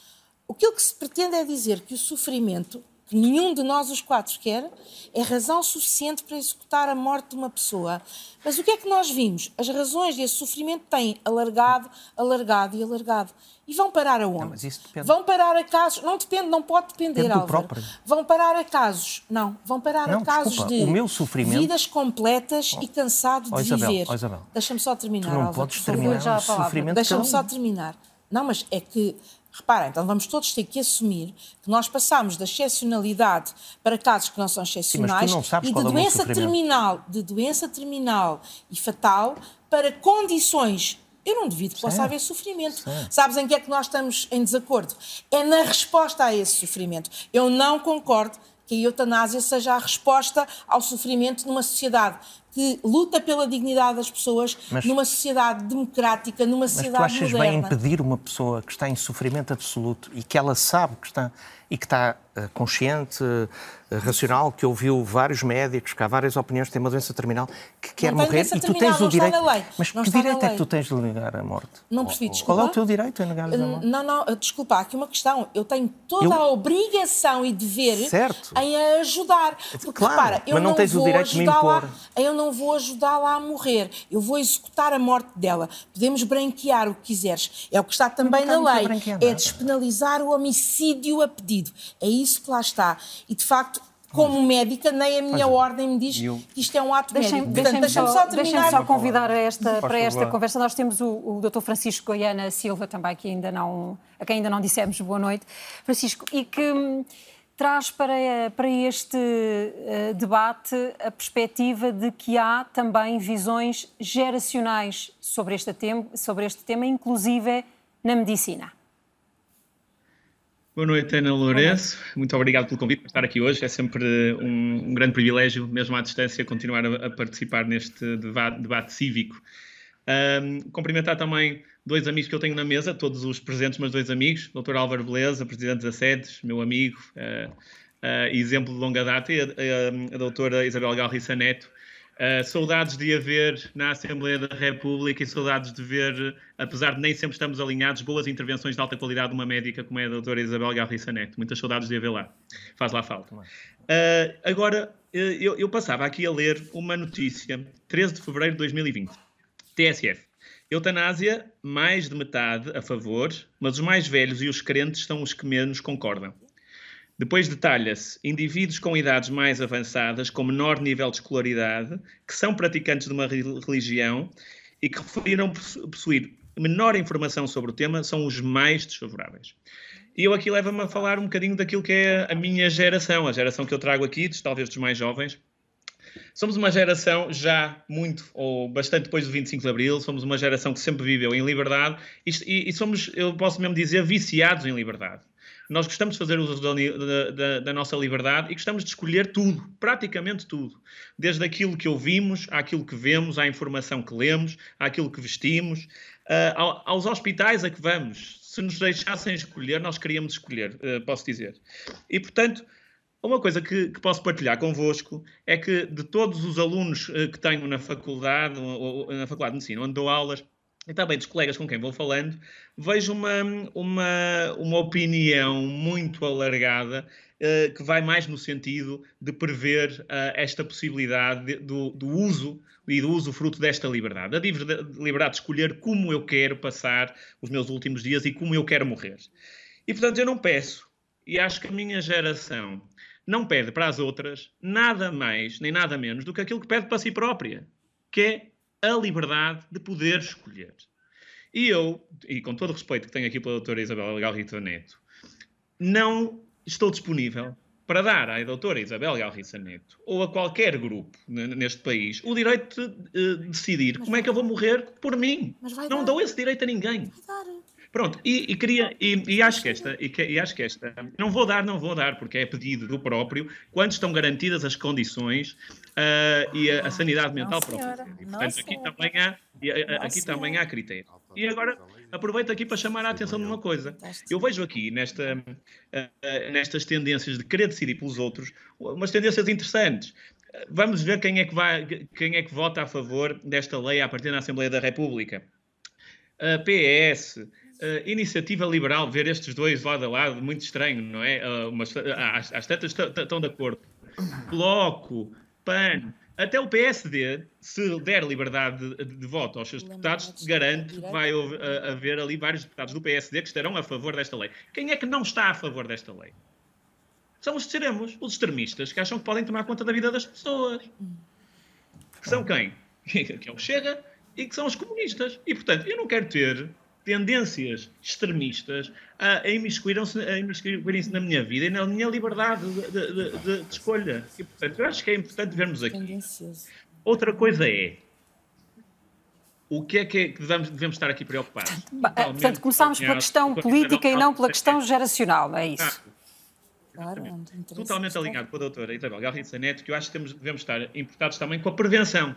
o que se pretende é dizer que o sofrimento que nenhum de nós os quatro quer, é razão suficiente para executar a morte de uma pessoa. Mas o que é que nós vimos? As razões desse sofrimento têm alargado, alargado e alargado. E vão parar aonde? Não, vão parar a casos. Não depende, não pode depender, depende Álvaro. Vão parar a casos. Não, vão parar não, a casos desculpa, de o meu sofrimento... vidas completas oh. e cansado oh, de Isabel, viver. Oh, Deixa-me só terminar. Tu não Álvaro, podes terminar já a palavra. Deixa-me só terminar. Não, mas é que Reparem, então vamos todos ter que assumir que nós passamos da excepcionalidade para casos que não são excepcionais Sim, e de é doença terminal, de doença terminal e fatal para condições eu não duvido que possa haver sofrimento. Sabes em que é que nós estamos em desacordo? É na resposta a esse sofrimento. Eu não concordo que a eutanásia seja a resposta ao sofrimento numa sociedade que luta pela dignidade das pessoas mas, numa sociedade democrática, numa sociedade mas tu achas moderna. bem impedir uma pessoa que está em sofrimento absoluto e que ela sabe que está e que está consciente, uh, racional, que ouviu vários médicos, que há várias opiniões, tem uma doença terminal, que quer não morrer e tu tens o direito. Mas não que direito é que tu tens de negar a morte? Não percebi, desculpa. Qual é o teu direito a negar a morte? Não, não, desculpa, há aqui uma questão. Eu tenho toda eu... a obrigação e dever certo. em ajudar. Porque claro, repara, eu mas não, não tens vou o direito de me impor. eu não vou ajudá-la a morrer. Eu vou executar a morte dela. Podemos branquear o que quiseres. É o que está também na lei. É despenalizar o homicídio a pedido. É isso que lá está. E de facto como médica, nem a minha é. ordem me diz eu... que isto é um ato deixem, médico. Deixem-me deixem só, deixem só convidar esta, para esta conversa. Nós temos o, o Dr. Francisco Goiana Silva também, que ainda não, a quem ainda não dissemos boa noite. Francisco, e que hum, traz para, para este uh, debate a perspectiva de que há também visões geracionais sobre este, tema, sobre este tema, inclusive na medicina. Boa noite, Ana Lourenço. Muito obrigado pelo convite para estar aqui hoje. É sempre um, um grande privilégio, mesmo à distância, continuar a, a participar neste debate, debate cívico. Um, cumprimentar também dois amigos que eu tenho na mesa, todos os presentes, mas dois amigos, Dr. Álvaro Beleza, Presidente da SEDES, meu amigo, uh, uh, exemplo de longa data, e a, a, a doutora Isabel Galriça Neto, Uh, saudades de haver na Assembleia da República e saudades de ver, apesar de nem sempre estamos alinhados, boas intervenções de alta qualidade de uma médica como é a doutora Isabel Garriça Neto. Muitas saudades de haver lá. Faz lá falta. Uh, agora, uh, eu, eu, passava aqui a ler uma notícia, 13 de fevereiro de 2020. TSF. Eutanásia, mais de metade a favor, mas os mais velhos e os crentes são os que menos concordam. Depois detalha-se indivíduos com idades mais avançadas, com menor nível de escolaridade, que são praticantes de uma religião e que referiram possuir menor informação sobre o tema, são os mais desfavoráveis. E eu aqui leva-me a falar um bocadinho daquilo que é a minha geração, a geração que eu trago aqui, talvez dos mais jovens. Somos uma geração já muito, ou bastante depois do 25 de Abril, somos uma geração que sempre viveu em liberdade e, e somos, eu posso mesmo dizer, viciados em liberdade. Nós gostamos de fazer uso da, da, da, nossa liberdade e gostamos de escolher tudo, praticamente tudo. Desde aquilo que ouvimos, àquilo que vemos, à informação que lemos, àquilo que vestimos, uh, aos hospitais a que vamos. Se nos deixassem escolher, nós queríamos escolher, uh, posso dizer. E, portanto, uma coisa que, que, posso partilhar convosco é que de todos os alunos uh, que tenho na faculdade, ou, ou, na faculdade de ensino, onde dou aulas, e também dos colegas com quem vou falando, vejo uma, uma, uma opinião muito alargada uh, que vai mais no sentido de prever uh, esta possibilidade de, do, do, uso e do uso fruto desta liberdade. A liberdade de escolher como eu quero passar os meus últimos dias e como eu quero morrer. E, portanto, eu não peço, e acho que a minha geração não pede para as outras nada mais nem nada menos do que aquilo que pede para si própria, que é a liberdade de poder escolher. E eu, e com todo o respeito que tenho aqui pela doutora Isabel Galrita Neto, não estou disponível para dar à doutora Isabel Galriça Neto ou a qualquer grupo neste país o direito de uh, decidir mas como é que eu vou morrer por mim. Não dar. dou esse direito a ninguém. Pronto, e, e queria, e, e, acho que esta, e, que, e, acho que esta, não vou dar, não vou dar, porque é pedido do próprio, quando estão garantidas as condições uh, e a, a, sanidade mental própria. E, portanto, aqui também, há, aqui também há critério. E agora, aproveito aqui para chamar a atenção de uma coisa. Eu vejo aqui, nesta, uh, nestas tendências de querer decidir pelos outros, umas tendências interessantes. Vamos ver quem é que, vai, quem é que vota a favor desta lei a partir da Assembleia da República. Uh, PS, Uh, iniciativa liberal, ver estes dois lado a lado, muito estranho, não é? Uh, mas, uh, as, as tantas estão de acordo. Bloco, PAN, até o PSD, se der liberdade de, de, de voto aos seus deputados, garante que vai haver ali vários deputados do PSD que estarão a favor desta lei. Quem é que não está a favor desta lei? São os extremos, os extremistas, que acham que podem tomar conta da vida das pessoas. Que são quem? Que é o Chega e que são os comunistas. E, portanto, eu não quero ter tendências extremistas a, imiscuírem-se na minha vida e na minha liberdade de, de, de, de, escolha. E, portanto, eu acho que é importante vermos aqui. Outra coisa é o que é que, é que devemos, devemos, estar aqui preocupados? portanto, começámos pela questão política e não pela questão geracional, é isso? Ah, claro, Totalmente alinhado com a doutora Isabel Garriça Neto, que eu acho que temos, devemos estar importados também com a prevenção.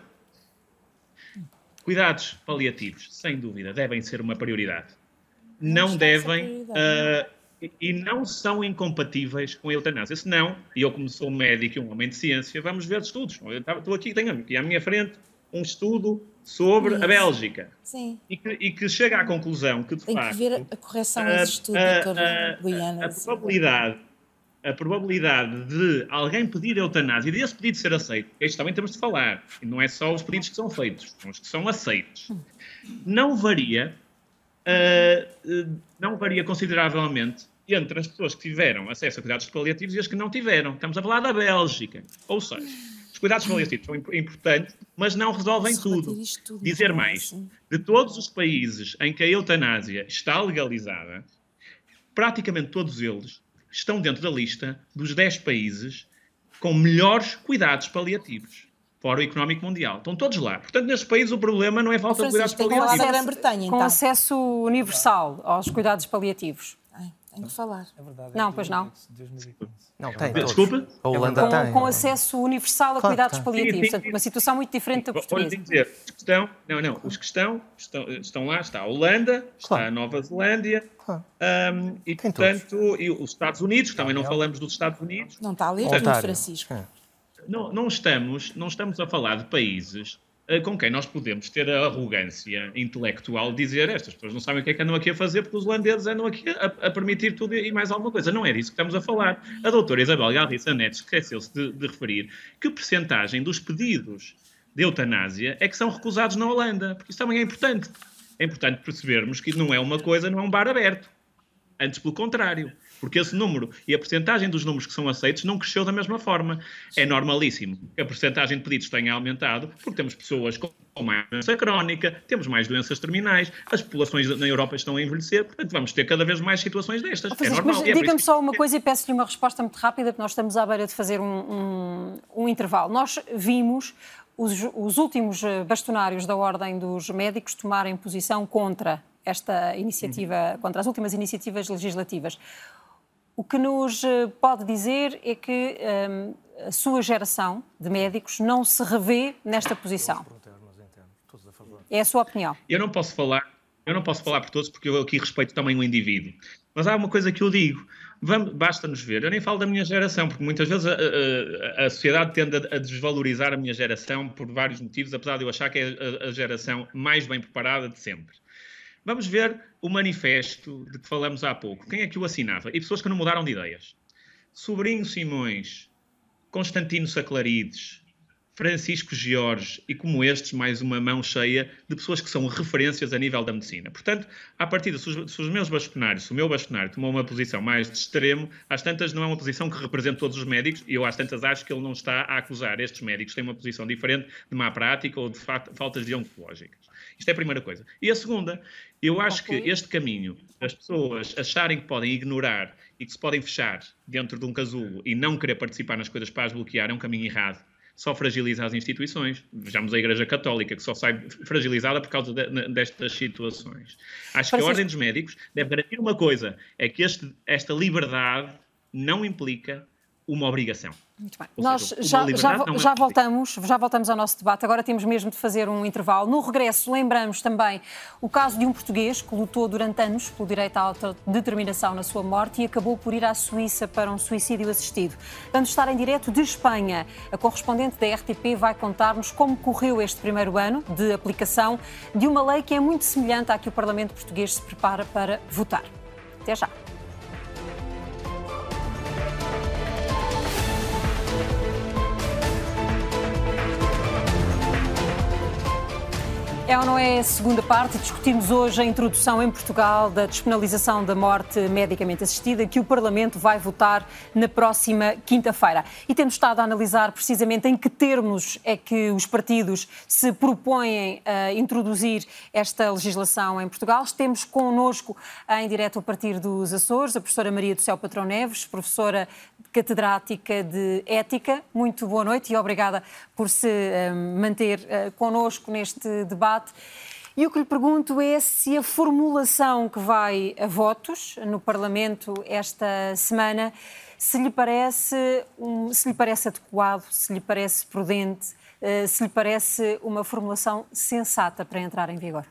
Cuidados paliativos, sem dúvida, devem ser uma prioridade. Não devem uh, e não são incompatíveis com a eutanásia. Se não, e eu como sou médico e um homem de ciência, vamos ver estudos. Eu estou aqui, tenho aqui à minha frente um estudo sobre Isso. a Bélgica. Sim. E que, e que, chega à conclusão que, de Tem facto... que ver a correção desse estudo, doutor Guiana. A, a, probabilidade, a probabilidade de alguém pedir eutanásia e desse pedido ser aceito, isto também temos de falar, e não é só os pedidos que são feitos, são os que são aceitos, não varia, uh, não varia consideravelmente entre as pessoas que tiveram acesso a cuidados paliativos e as que não tiveram. Estamos a falar da Bélgica. Ou seja, os cuidados paliativos são importantes, mas não resolvem tudo. tudo. Dizer mais, de todos os países em que a eutanásia está legalizada, praticamente todos eles estão dentro da lista dos 10 países com melhores cuidados paliativos. Fórum Económico Mundial. Estão todos lá. Portanto, nestes países o problema não é falta de cuidados paliativos. Com acesso, então. com acesso universal aos cuidados paliativos. Tenho que falar. É verdade. Não, pois não. Não, tem. Desculpa? A Holanda com, tem. Com acesso universal a claro, cuidados tem. paliativos. Sim, sim, sim. Uma situação muito diferente da portuguesa. Vou dizer, os que estão, não, não, os que estão, estão, estão lá, está a Holanda, claro. está a Nova Zelândia, claro. um, e tem portanto, todos. e os Estados Unidos, também não falamos dos Estados Unidos. Não está ali, portanto, Francisco. É. Não, não, estamos, não estamos a falar de países com quem nós podemos ter a arrogância intelectual de dizer estas pessoas não sabem o que é que andam aqui a fazer porque os holandeses andam aqui a, a permitir tudo e mais alguma coisa. Não é disso que estamos a falar. A doutora Isabel Galriça Neto esqueceu-se de, de referir que percentagem dos pedidos de eutanásia é que são recusados na Holanda, porque isso também é importante. É importante percebermos que não é uma coisa, não é um bar aberto. Antes, pelo contrário porque esse número e a porcentagem dos números que são aceitos não cresceu da mesma forma. É normalíssimo que a porcentagem de pedidos tenha aumentado, porque temos pessoas com mais doença crónica, temos mais doenças terminais, as populações na Europa estão a envelhecer, portanto vamos ter cada vez mais situações destas. é normal. É diga-me só uma coisa e peço-lhe uma resposta muito rápida, porque nós estamos à beira de fazer um, um, um intervalo. Nós vimos os, os últimos eh, bastonários da Ordem dos Médicos tomarem posição contra esta iniciativa, contra as últimas iniciativas legislativas. O que nos eh, pode dizer é que um, a sua geração de médicos não se revê nesta posição. É a sua opinião. Eu não posso falar, eu não posso falar por todos porque eu aqui respeito também o indivíduo. Mas há uma coisa que eu digo. Basta-nos ver. Eu nem falo da minha geração, porque muitas vezes a, a, a sociedade tende a, a, desvalorizar a minha geração por vários motivos, apesar de eu achar que é a, geração mais bem preparada de sempre. Vamos ver o manifesto de que falamos há pouco. Quem é que o assinava? E pessoas que não mudaram de ideias. Sobrinho Simões, Constantino Saclarides, Francisco Jorge e como estes, mais uma mão cheia de pessoas que são referências a nível da medicina. Portanto, a partir os, se os meus bastonários, se o meu bastonário tomou uma posição mais de extremo, às tantas não é uma posição que representa todos os médicos e eu às tantas acho que ele não está a acusar estes médicos, têm uma posição diferente de má prática ou de faltas deontológicas. Isto é a primeira coisa. E a segunda, eu acho que este caminho, as pessoas acharem que podem ignorar e que se podem fechar dentro de um casulo e não querer participar nas coisas para as bloquear, é um caminho errado. Só fragiliza as instituições. Vejamos a Igreja Católica, que só sai fragilizada por causa de, destas situações. Acho que a Ordem dos Médicos deve garantir uma coisa: é que este, esta liberdade não implica uma obrigação. Muito bem. Ou Nós seja, já, já, já, voltamos, já voltamos ao nosso debate. Agora temos mesmo de fazer um intervalo. No regresso, lembramos também o caso de um português que lutou durante anos pelo direito à autodeterminação na sua morte e acabou por ir à Suíça para um suicídio assistido. Vamos estar em direto de Espanha. A correspondente da RTP vai contar-nos como correu este primeiro ano de aplicação de uma lei que é muito semelhante à que o Parlamento português se prepara para votar. Até já. É ou não é a segunda parte? Discutimos hoje a introdução em Portugal da despenalização da morte medicamente assistida, que o Parlamento vai votar na próxima quinta-feira. E temos estado a analisar precisamente em que termos é que os partidos se propõem a introduzir esta legislação em Portugal. Temos connosco, em direto a partir dos Açores, a professora Maria do Céu Patrão Neves, professora catedrática de Ética. Muito boa noite e obrigada por se eh, manter eh, connosco neste debate. E o que lhe pergunto é se a formulação que vai a votos no Parlamento esta semana se lhe parece, se lhe parece adequado, se lhe parece prudente, eh, se lhe parece uma formulação sensata para entrar em vigor.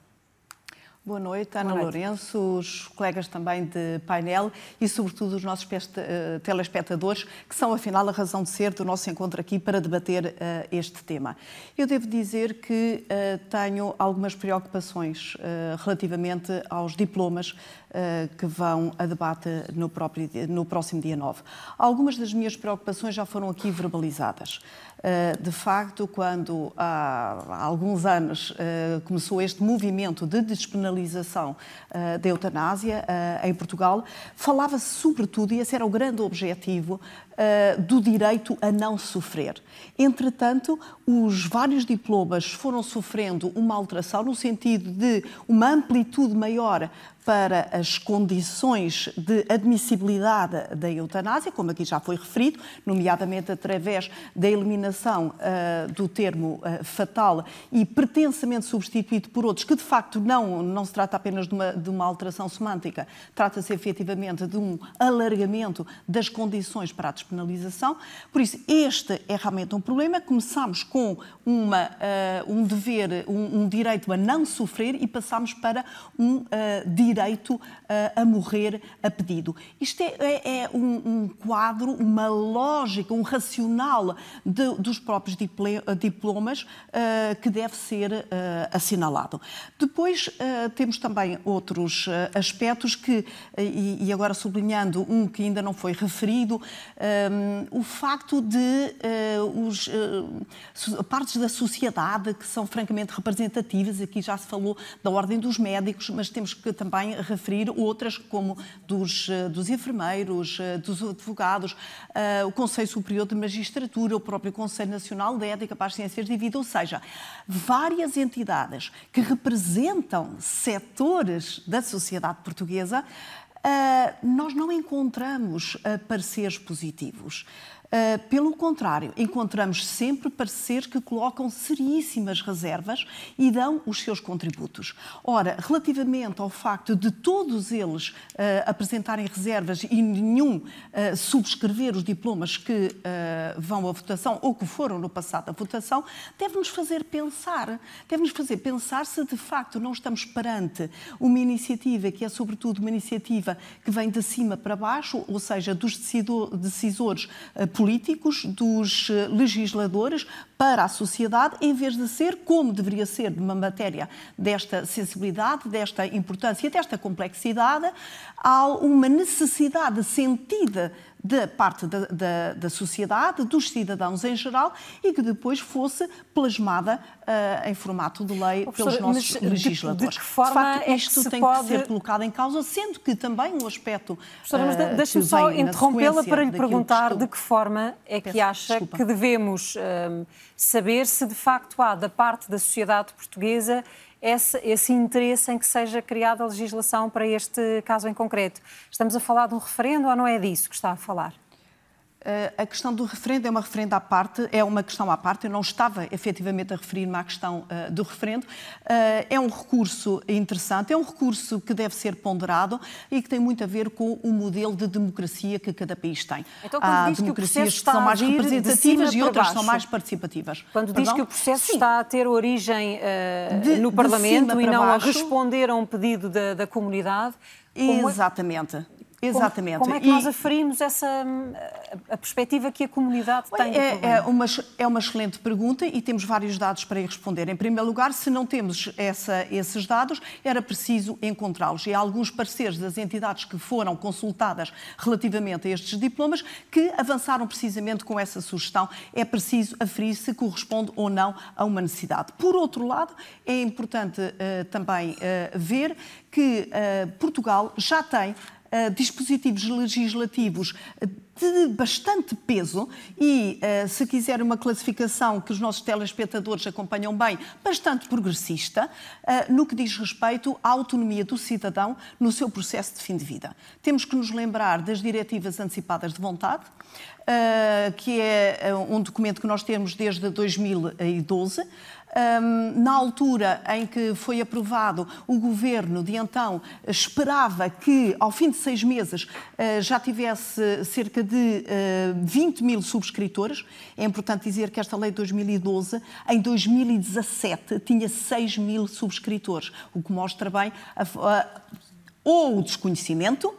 Boa noite, Ana Boa noite. Lourenço, os colegas também de painel e, sobretudo, os nossos eh, telespectadores, que são, afinal, a razão de ser do nosso encontro aqui para debater uh, este tema. Eu devo dizer que uh, tenho algumas preocupações uh, relativamente aos diplomas que vão a debate no, próprio, no próximo dia 9. Algumas das minhas preocupações já foram aqui verbalizadas. Eh, de facto, quando há alguns anos eh, começou este movimento de despenalização eh, da eutanásia em Portugal, falava-se sobretudo, e esse era o grande objetivo, do direito a não sofrer. Entretanto, os vários diplomas foram sofrendo uma alteração no sentido de uma amplitude maior para as condições de admissibilidade da eutanásia, como aqui já foi referido, nomeadamente através da eliminação uh, do termo uh, fatal e pretensamente substituído por outros, que de facto não, não se trata apenas de uma, de uma alteração semântica, trata-se efetivamente de um alargamento das condições para a despenalização. Por isso, este é realmente um problema. Começamos com uma, uh, um dever, um, um, direito a não sofrer e passamos para um direito direito uh, a morrer a pedido. Isto é, é, é um, um, quadro, uma lógica, um racional de, dos próprios diplomas uh, que deve ser uh, assinalado. Depois temos também outros aspectos que, e, e, agora sublinhando um que ainda não foi referido, o facto de os, partes da sociedade que são francamente representativas, aqui já se falou da ordem dos médicos, mas temos que também também referir outras, como dos, eh, dos enfermeiros, eh, dos advogados, eh, o Conselho Superior de Magistratura, o próprio Conselho Nacional de Ética para as Ciências de Vida, ou seja, várias entidades que representam setores da sociedade portuguesa, nós não encontramos pareceres positivos. Uh, pelo contrário, encontramos sempre pareceres que colocam seríssimas reservas e dão os seus contributos. Ora, relativamente ao facto de todos eles uh, apresentarem reservas e nenhum uh, subscrever os diplomas que vão à votação ou que foram no passado à votação, deve-nos fazer pensar, deve-nos fazer pensar se de facto não estamos perante uma iniciativa que é sobretudo uma iniciativa que vem de cima para baixo, ou seja, dos decisores políticos, dos eh, legisladores para a sociedade, em vez de ser como deveria ser numa matéria desta sensibilidade, desta importância desta complexidade, há uma necessidade sentida da parte da, da, da, sociedade, dos cidadãos em geral, e que depois fosse plasmada uh, em formato de lei pelos nossos legisladores. De, de que forma de facto, isto é tem pode... que ser colocado em causa, sendo que também um aspecto. Professora, mas uh, deixe-me só interrompê-la para lhe perguntar de que forma é que Peço, acha desculpa. que devemos uh, saber se de facto há da parte da sociedade portuguesa esse, esse interesse em que seja criada a legislação para este caso em concreto. Estamos a falar de um referendo ou não é disso que está a falar? Eh, a questão do referendo é uma referendo à parte, é uma questão à parte. Eu não estava efetivamente a referir-me à questão uh, do referendo. Uh, é um recurso interessante, é um recurso que deve ser ponderado e que tem muito a ver com o modelo de democracia que cada país tem. Então, Há democracias que, que são mais representativas e outras baixo. são mais participativas. Quando Perdão? diz que o processo Sim. está a ter origem uh, de, de Parlamento e não baixo. a responder a um pedido da, da comunidade. Exatamente. É... Exatamente. Como, como é que nós aferimos essa a perspectiva que a comunidade tem? É, é, uma, é uma excelente pergunta e temos vários dados para responder. Em primeiro lugar, se não temos essa, esses dados, era preciso encontrá-los. E há alguns parceiros das entidades que foram consultadas relativamente a estes diplomas que avançaram precisamente com essa sugestão. É preciso aferir se corresponde ou não a uma necessidade. Por outro lado, é importante uh, também uh, ver que uh, Portugal já tem uh, dispositivos legislativos de bastante peso e, uh, se quiser uma classificação que os nossos telespectadores acompanham bem, bastante progressista, uh, no que diz respeito à autonomia do cidadão no seu processo de fim de vida. Temos que nos lembrar das diretivas antecipadas de vontade, uh, que é um documento que nós temos desde 2012, Um, na altura em que foi aprovado, o governo de então esperava que, ao fim de seis meses, uh, já tivesse cerca de uh, 20 mil subscritores. É importante dizer que esta lei de 2012, em 2017, tinha 6 mil subscritores, o que mostra bem a, a, ou o desconhecimento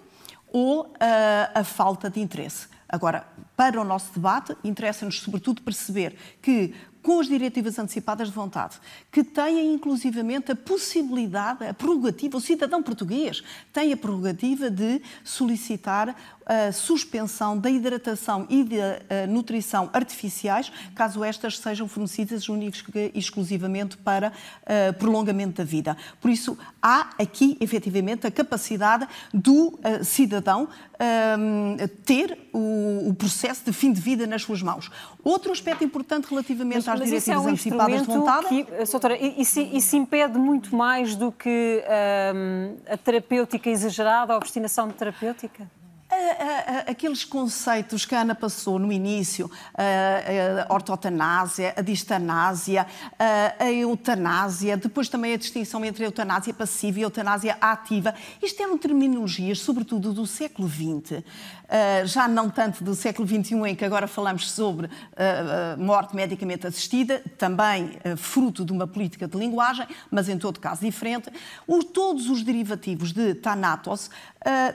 ou a, a falta de interesse. Agora, para o nosso debate, interessa-nos sobretudo perceber que com as diretivas antecipadas de vontade, que têm inclusivamente a possibilidade, a prerrogativa, o cidadão português tem a prerrogativa de solicitar a suspensão da hidratação e da nutrição artificiais, caso estas sejam fornecidas únicas e exclusivamente para uh, prolongamento da vida. Por isso, há aqui, efetivamente, a capacidade do uh, cidadão uh, ter o, o, processo de fim de vida nas suas mãos. Outro aspecto importante relativamente mas, às mas diretivas é um antecipadas de vontade... Que, doutora, isso, isso, impede muito mais do que a terapêutica exagerada, a obstinação terapêutica? Aqueles conceitos que a Ana passou no início, a ortotanásia, a distanásia, a eutanásia, depois também a distinção entre a eutanásia passiva e eutanásia ativa, isto eram terminologias, sobretudo do século XX, já não tanto do século XXI, em que agora falamos sobre morte medicamente assistida, também fruto de uma política de linguagem, mas em todo caso diferente. Todos os derivativos de Thanatos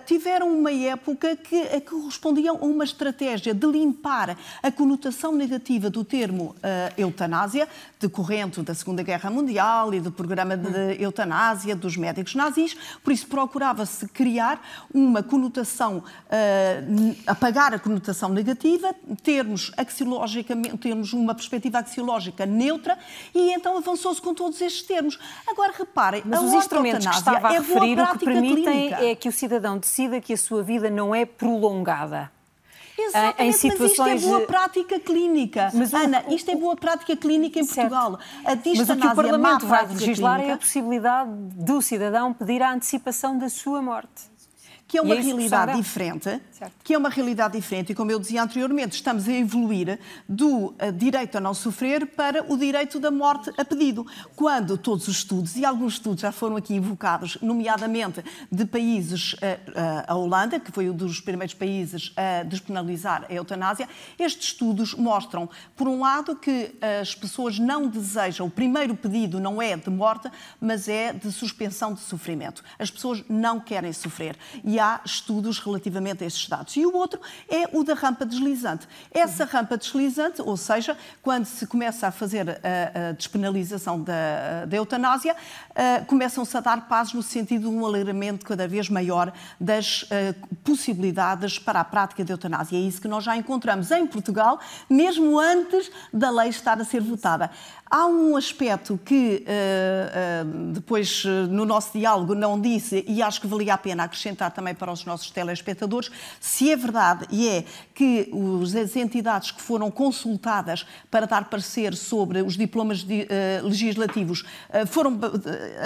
tiveram uma época que, que correspondiam a uma estratégia de limpar a conotação negativa do termo uh, eutanásia, decorrente da Segunda Guerra Mundial e do programa de eutanásia dos médicos nazis. Por isso, procurava-se criar uma conotação, uh, apagar a conotação negativa, termos axiologicamente, termos uma perspectiva axiológica neutra e então avançou-se com todos estes termos. Agora, reparem, Mas a os instrumentos que estava a é referir o que permitem clínica. é que o cidadão decida que a sua vida não é prolongada. Exatamente, em situações mas isto é boa prática clínica. Mas Ana, isto é boa prática clínica em Portugal. A mas o que o Parlamento vai legislar clínica. é a possibilidade do cidadão pedir a antecipação da sua morte que é uma realidade diferente, certo. que é uma realidade diferente e como eu dizia anteriormente, estamos a evoluir do uh, direito a não sofrer para o direito da morte a pedido. Quando todos os estudos, e alguns estudos já foram aqui invocados, nomeadamente de países, uh, uh, a Holanda, que foi um dos primeiros países a despenalizar a eutanásia, estes estudos mostram, por um lado, que as pessoas não desejam, o primeiro pedido não é de morte, mas é de suspensão de sofrimento. As pessoas não querem sofrer. E há estudos relativamente a esses dados. E o outro é o da rampa deslizante. Essa rampa deslizante, ou seja, quando se começa a fazer a, a despenalização da, da eutanásia, uh, começam-se a dar passos no sentido de um alargamento cada vez maior das uh, possibilidades para a prática da eutanásia. É isso que nós já encontramos em Portugal, mesmo antes da lei estar a ser votada. Há um aspecto que uh, uh, depois uh, no nosso diálogo não disse e acho que valia a pena acrescentar também para os nossos telespectadores, se é verdade e é que os, as entidades que foram consultadas para dar parecer sobre os diplomas de, legislativos foram,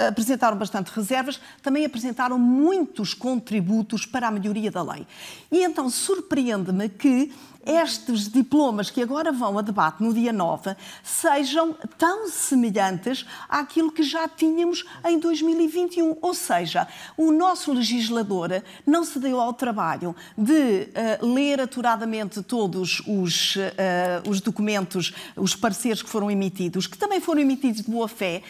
apresentaram bastante reservas, também apresentaram muitos contributos para a melhoria da lei. E então surpreende-me que estes diplomas que agora vão a debate no dia 9 sejam tão semelhantes àquilo que já tínhamos em 2021. Ou seja, o nosso legislador não se deu ao trabalho de uh, ler aturadamente todos os, uh, os documentos, os pareceres que foram emitidos, que também foram emitidos de boa fé,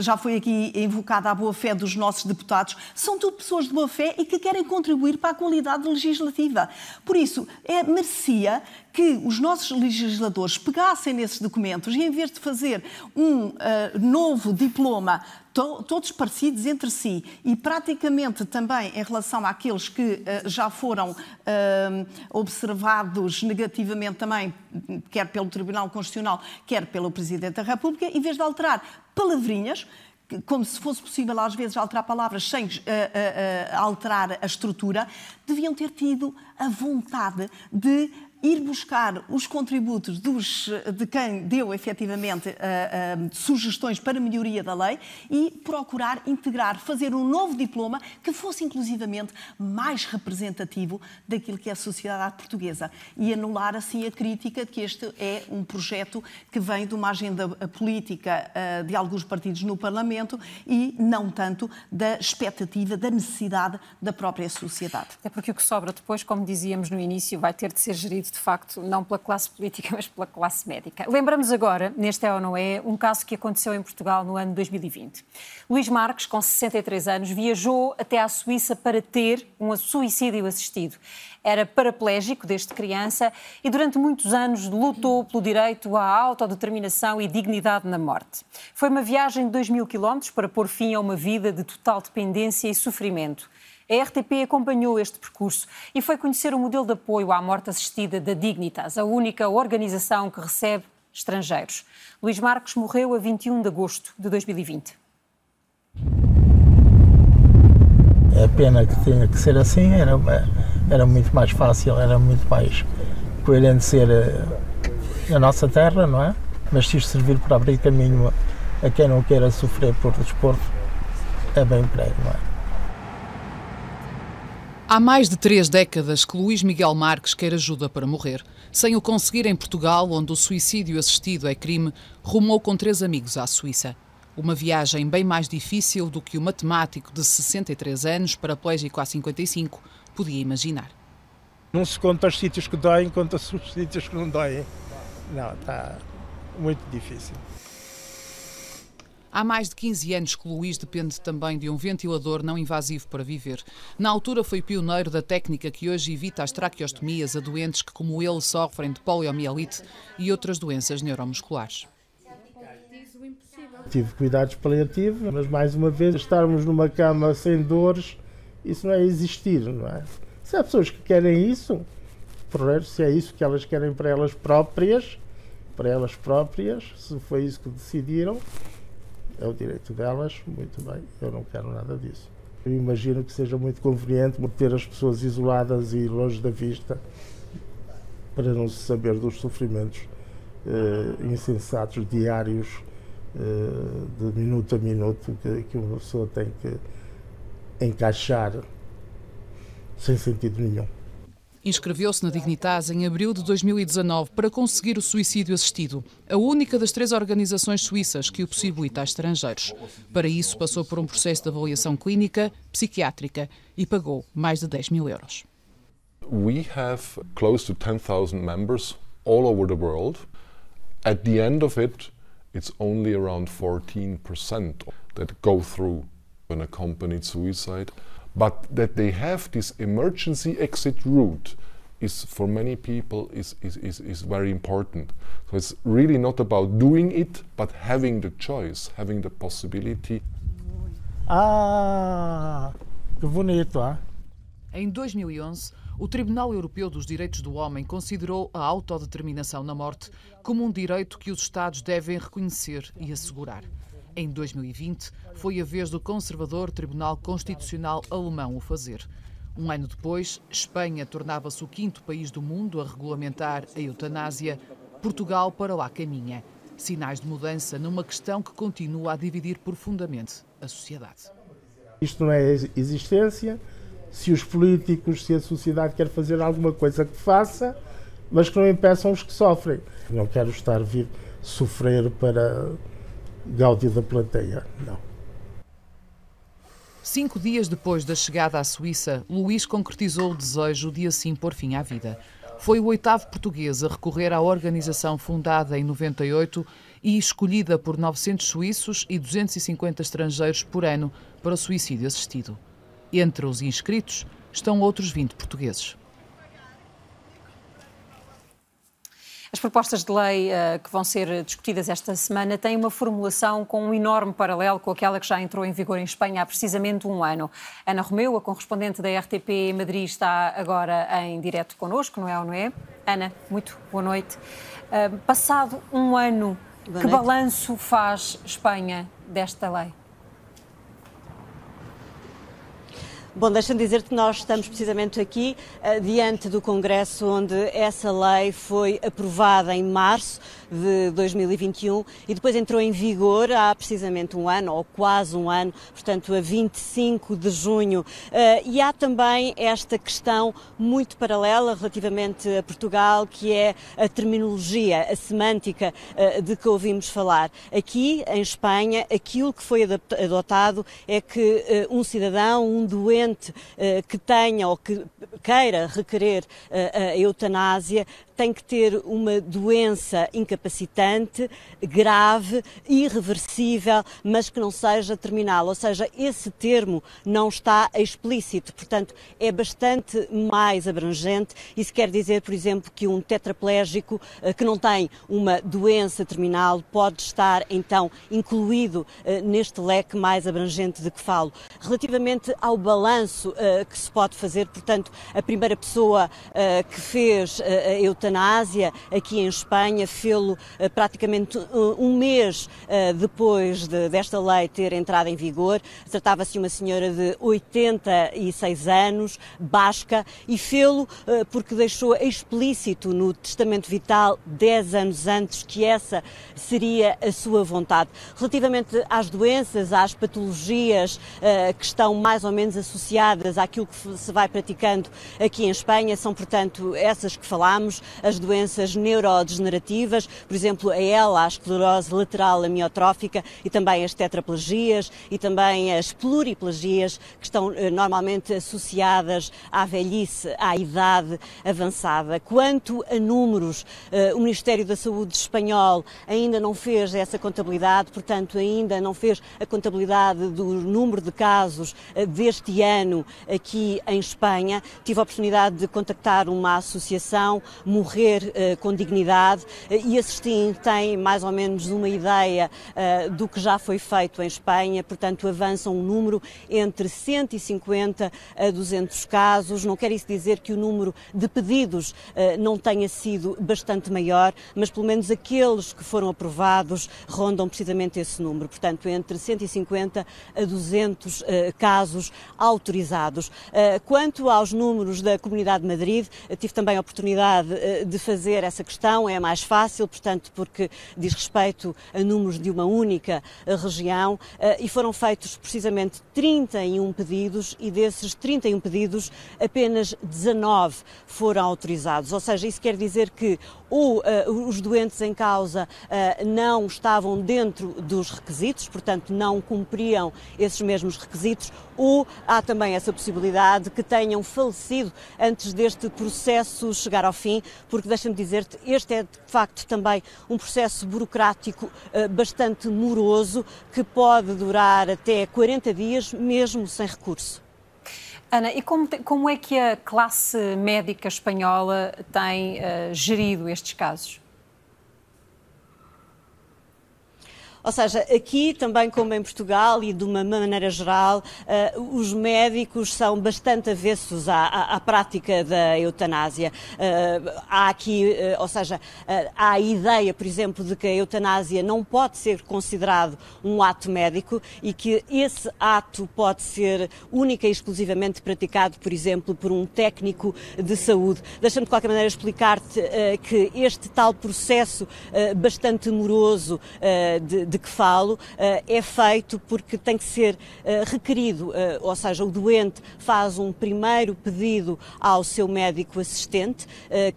já foi aqui invocada a boa fé dos nossos deputados, são tudo pessoas de boa fé e que querem contribuir para a qualidade legislativa. Por isso, é, merecia que os nossos legisladores pegassem nesses documentos e, em vez de fazer um uh, novo diploma, to todos parecidos entre si, e praticamente também em relação àqueles que uh, já foram uh, observados negativamente também, quer pelo Tribunal Constitucional, quer pelo Presidente da República, em vez de alterar palavrinhas, como se fosse possível às vezes alterar palavras sem uh, uh, alterar a estrutura, deviam ter tido a vontade de ir buscar os contributos dos, de quem deu efetivamente uh, uh, sugestões para melhoria da lei e procurar integrar, fazer um novo diploma que fosse inclusivamente mais representativo daquilo que é a sociedade portuguesa e anular assim a crítica de que este é um projeto que vem de uma agenda política uh, de alguns partidos no Parlamento e não tanto da expectativa, da necessidade da própria sociedade. É porque o que sobra depois, como dizíamos no início, vai ter de ser gerido de facto, não pela classe política, mas pela classe médica. Lembramos agora, neste é ou não é, um caso que aconteceu em Portugal no ano 2020. Luís Marques, com 63 anos, viajou até à Suíça para ter um suicídio assistido. Era paraplégico desde criança e durante muitos anos lutou pelo direito à autodeterminação e dignidade na morte. Foi uma viagem de 2 mil quilómetros para pôr fim a uma vida de total dependência e sofrimento. A RTP acompanhou este percurso e foi conhecer o modelo de apoio à morte assistida da Dignitas, a única organização que recebe estrangeiros. Luís Marcos morreu a 21 de agosto de 2020. É pena que tenha que ser assim, era, era muito mais fácil, era muito mais coerente ser eh, a nossa terra, não é? Mas se isto servir para abrir caminho a quem não queira sofrer por desporto, é bem prego, não é? Há mais de três décadas que Luís Miguel Marques quer ajuda para morrer. Sem o conseguir em Portugal, onde o suicídio assistido é crime, rumou com três amigos à Suíça. Uma viagem bem mais difícil do que o matemático de 63 anos, paraplégico há 55, podia imaginar. Não se conta os sítios que doem, conta-se os sítios que não doem. Não, está muito difícil. Há mais de 15 anos que Luís depende também de um ventilador não invasivo para viver. Na altura foi pioneiro da técnica que hoje evita as traqueostomias a doentes que, como ele, sofrem de poliomielite e outras doenças neuromusculares. Tive cuidados paliativos, mas mais uma vez estarmos numa cama sem dores, isso não é existir, não é? Se há pessoas que querem isso, se é isso que elas querem para elas próprias, para elas próprias, se foi isso que decidiram, é o direito delas, muito bem, eu não quero nada disso. Eu imagino que seja muito conveniente manter as pessoas isoladas e longe da vista para não se saber dos sofrimentos eh, insensatos diários eh, de minuto a minuto que, que uma pessoa tem que encaixar sem sentido nenhum. Inscreveu-se na Dignitas em abril de 2019 para conseguir o suicídio assistido, a única das três organizações suíças que o possibilita a estrangeiros. Para isso, passou por um processo de avaliação clínica, psiquiátrica e pagou mais de 10 mil euros. We have close to 10,000 members all over the world. At the end of it, it's only around 14% that go through an accompanied suicide. But that they have this emergency exit route is for many people is, is, is, is very important. So it's really not about doing it, but having the choice, having the possibility. Ah, que bonito, ah? Em 2011, o Tribunal Europeu dos Direitos do Homem considerou a autodeterminação na morte como um direito que os Estados devem reconhecer e assegurar. Em 2020, foi a vez do conservador Tribunal Constitucional alemão o fazer. Um ano depois, Espanha tornava-se o quinto país do mundo a regulamentar a eutanásia. Portugal para lá caminha. Sinais de mudança numa questão que continua a dividir profundamente a sociedade. Isto não é existência. Se os políticos, se a sociedade quer fazer alguma coisa que faça, mas que não impeçam os que sofrem. Não quero estar vivo, sofrer para gáudio da plateia, não. Cinco dias depois da chegada à Suíça, Luís concretizou o desejo de assim pôr fim à vida. Foi o oitavo português a recorrer à organização fundada em 98 e escolhida por 900 suíços e 250 estrangeiros por ano para o suicídio assistido. Entre os inscritos estão outros 20 portugueses. As propostas de lei uh, que vão ser discutidas esta semana têm uma formulação com um enorme paralelo com aquela que já entrou em vigor em Espanha há precisamente um ano. Ana Romeu, a correspondente da RTP em Madrid, está agora em direto connosco, não é ou não é? Ana, muito boa noite. Uh, passado um ano, boa que noite. balanço faz Espanha desta lei? Bom, deixa-me dizer que nós estamos precisamente aqui uh, diante do Congresso onde essa lei foi aprovada em março de 2021 e depois entrou em vigor há precisamente um ano, ou quase um ano, portanto a 25 de junho. Uh, e há também esta questão muito paralela relativamente a Portugal, que é a terminologia, a semântica uh, de que ouvimos falar. Aqui, em Espanha, aquilo que foi adotado é que uh, um cidadão, um doente que tenha ou que queira requerer a eutanásia tem que ter uma doença incapacitante, grave, irreversível, mas que não seja terminal. Ou seja, esse termo não está explícito, portanto, é bastante mais abrangente. Isso quer dizer, por exemplo, que um tetraplégico eh, que não tem uma doença terminal pode estar, então, incluído eh, neste leque mais abrangente de que falo. Relativamente ao balanço eh, que se pode fazer, portanto, a primeira pessoa que fez a eutanásia aqui em Espanha, fê-lo uh, praticamente uh, um mês uh, depois de, desta lei ter entrado em vigor. Tratava-se de uma senhora de 86 anos, basca, e fê-lo porque deixou explícito no testamento vital 10 anos antes que essa seria a sua vontade. Relativamente às doenças, às patologias que estão mais ou menos associadas àquilo que se vai praticando aqui em Espanha, são, portanto, essas que falámos, as doenças neurodegenerativas, por exemplo, a ELA, a esclerose lateral amiotrófica e também as tetraplegias e também as pluriplegias, que estão eh, normalmente associadas à velhice, à idade avançada. Quanto a números, eh, o Ministério da Saúde espanhol ainda não fez essa contabilidade, portanto, ainda não fez a contabilidade do número de casos eh, deste ano aqui em Espanha. Tive a oportunidade de contactar uma associação, Morrer com Dignidade, e assisti, tem mais ou menos uma ideia do que já foi feito em Espanha, portanto, avança um número entre 150 a 200 casos. Não quer isso dizer que o número de pedidos não tenha sido bastante maior, mas pelo menos aqueles que foram aprovados rondam precisamente esse número, portanto, entre 150 a 200 casos autorizados. Quanto aos números da Comunidade de Madrid, tive também a oportunidade de fazer essa questão, é mais fácil, portanto, porque diz respeito a números de uma única região e foram feitos precisamente 31 pedidos e desses 31 pedidos apenas 19 foram autorizados. Ou seja, isso quer dizer que ou uh, os doentes em causa uh, não estavam dentro dos requisitos, portanto não cumpriam esses mesmos requisitos, ou há também essa possibilidade que tenham falecido antes deste processo chegar ao fim, porque deixa-me dizer-te, este é de facto também um processo burocrático uh, bastante moroso que pode durar até 40 dias, mesmo sem recurso. Ana, e como, como, é que a classe médica espanhola tem uh, gerido estes casos? Ou seja, aqui também como em Portugal e de uma maneira geral, uh, os médicos são bastante avessos à, à, à prática da eutanásia. Uh, há aqui, uh, ou seja, há a ideia, por exemplo, de que a eutanásia não pode ser considerado um ato médico e que esse ato pode ser única e exclusivamente praticado, por exemplo, por um técnico de saúde. Deixa-me de qualquer maneira explicar-te que este tal processo bastante moroso de, de que falo eh, é feito porque tem que ser eh, requerido, eh, ou seja, o doente faz um primeiro pedido ao seu médico assistente,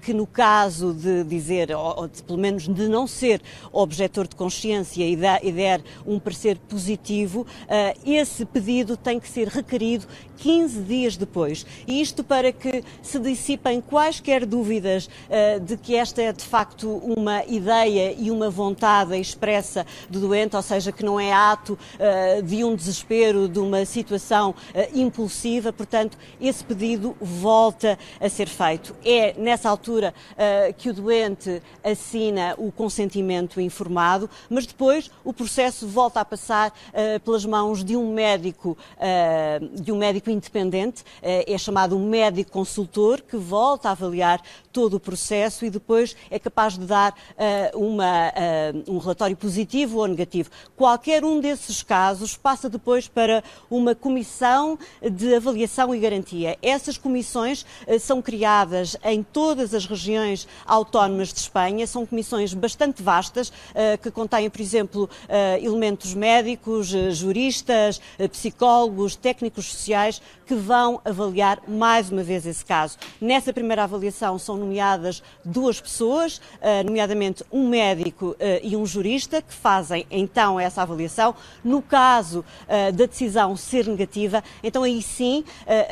que no caso de dizer, ou de, pelo menos de não ser objetor de consciência e der um parecer positivo, esse pedido tem que ser requerido 15 dias depois. E isto para que se dissipem quaisquer dúvidas de que esta é de facto uma ideia e uma vontade expressa do doente, ou seja, que não é ato uh, de um desespero, de uma situação uh, impulsiva. Portanto, esse pedido volta a ser feito. É nessa altura que o doente assina o consentimento informado, mas depois o processo volta a passar pelas mãos de um médico, de um médico independente, é chamado médico consultor, que volta a avaliar todo o processo e depois é capaz de dar uh, uma, uh, um relatório positivo ou negativo. Qualquer um desses casos passa depois para uma comissão de avaliação e garantia. Essas comissões uh, são criadas em todas as regiões autónomas de Espanha, são comissões bastante vastas, que contêm, por exemplo, elementos médicos, juristas, psicólogos, técnicos sociais, que vão avaliar mais uma vez esse caso. Nessa primeira avaliação são nomeadas duas pessoas, eh, nomeadamente um médico eh, e um jurista, que fazem então essa avaliação. No caso eh, da decisão ser negativa, então aí sim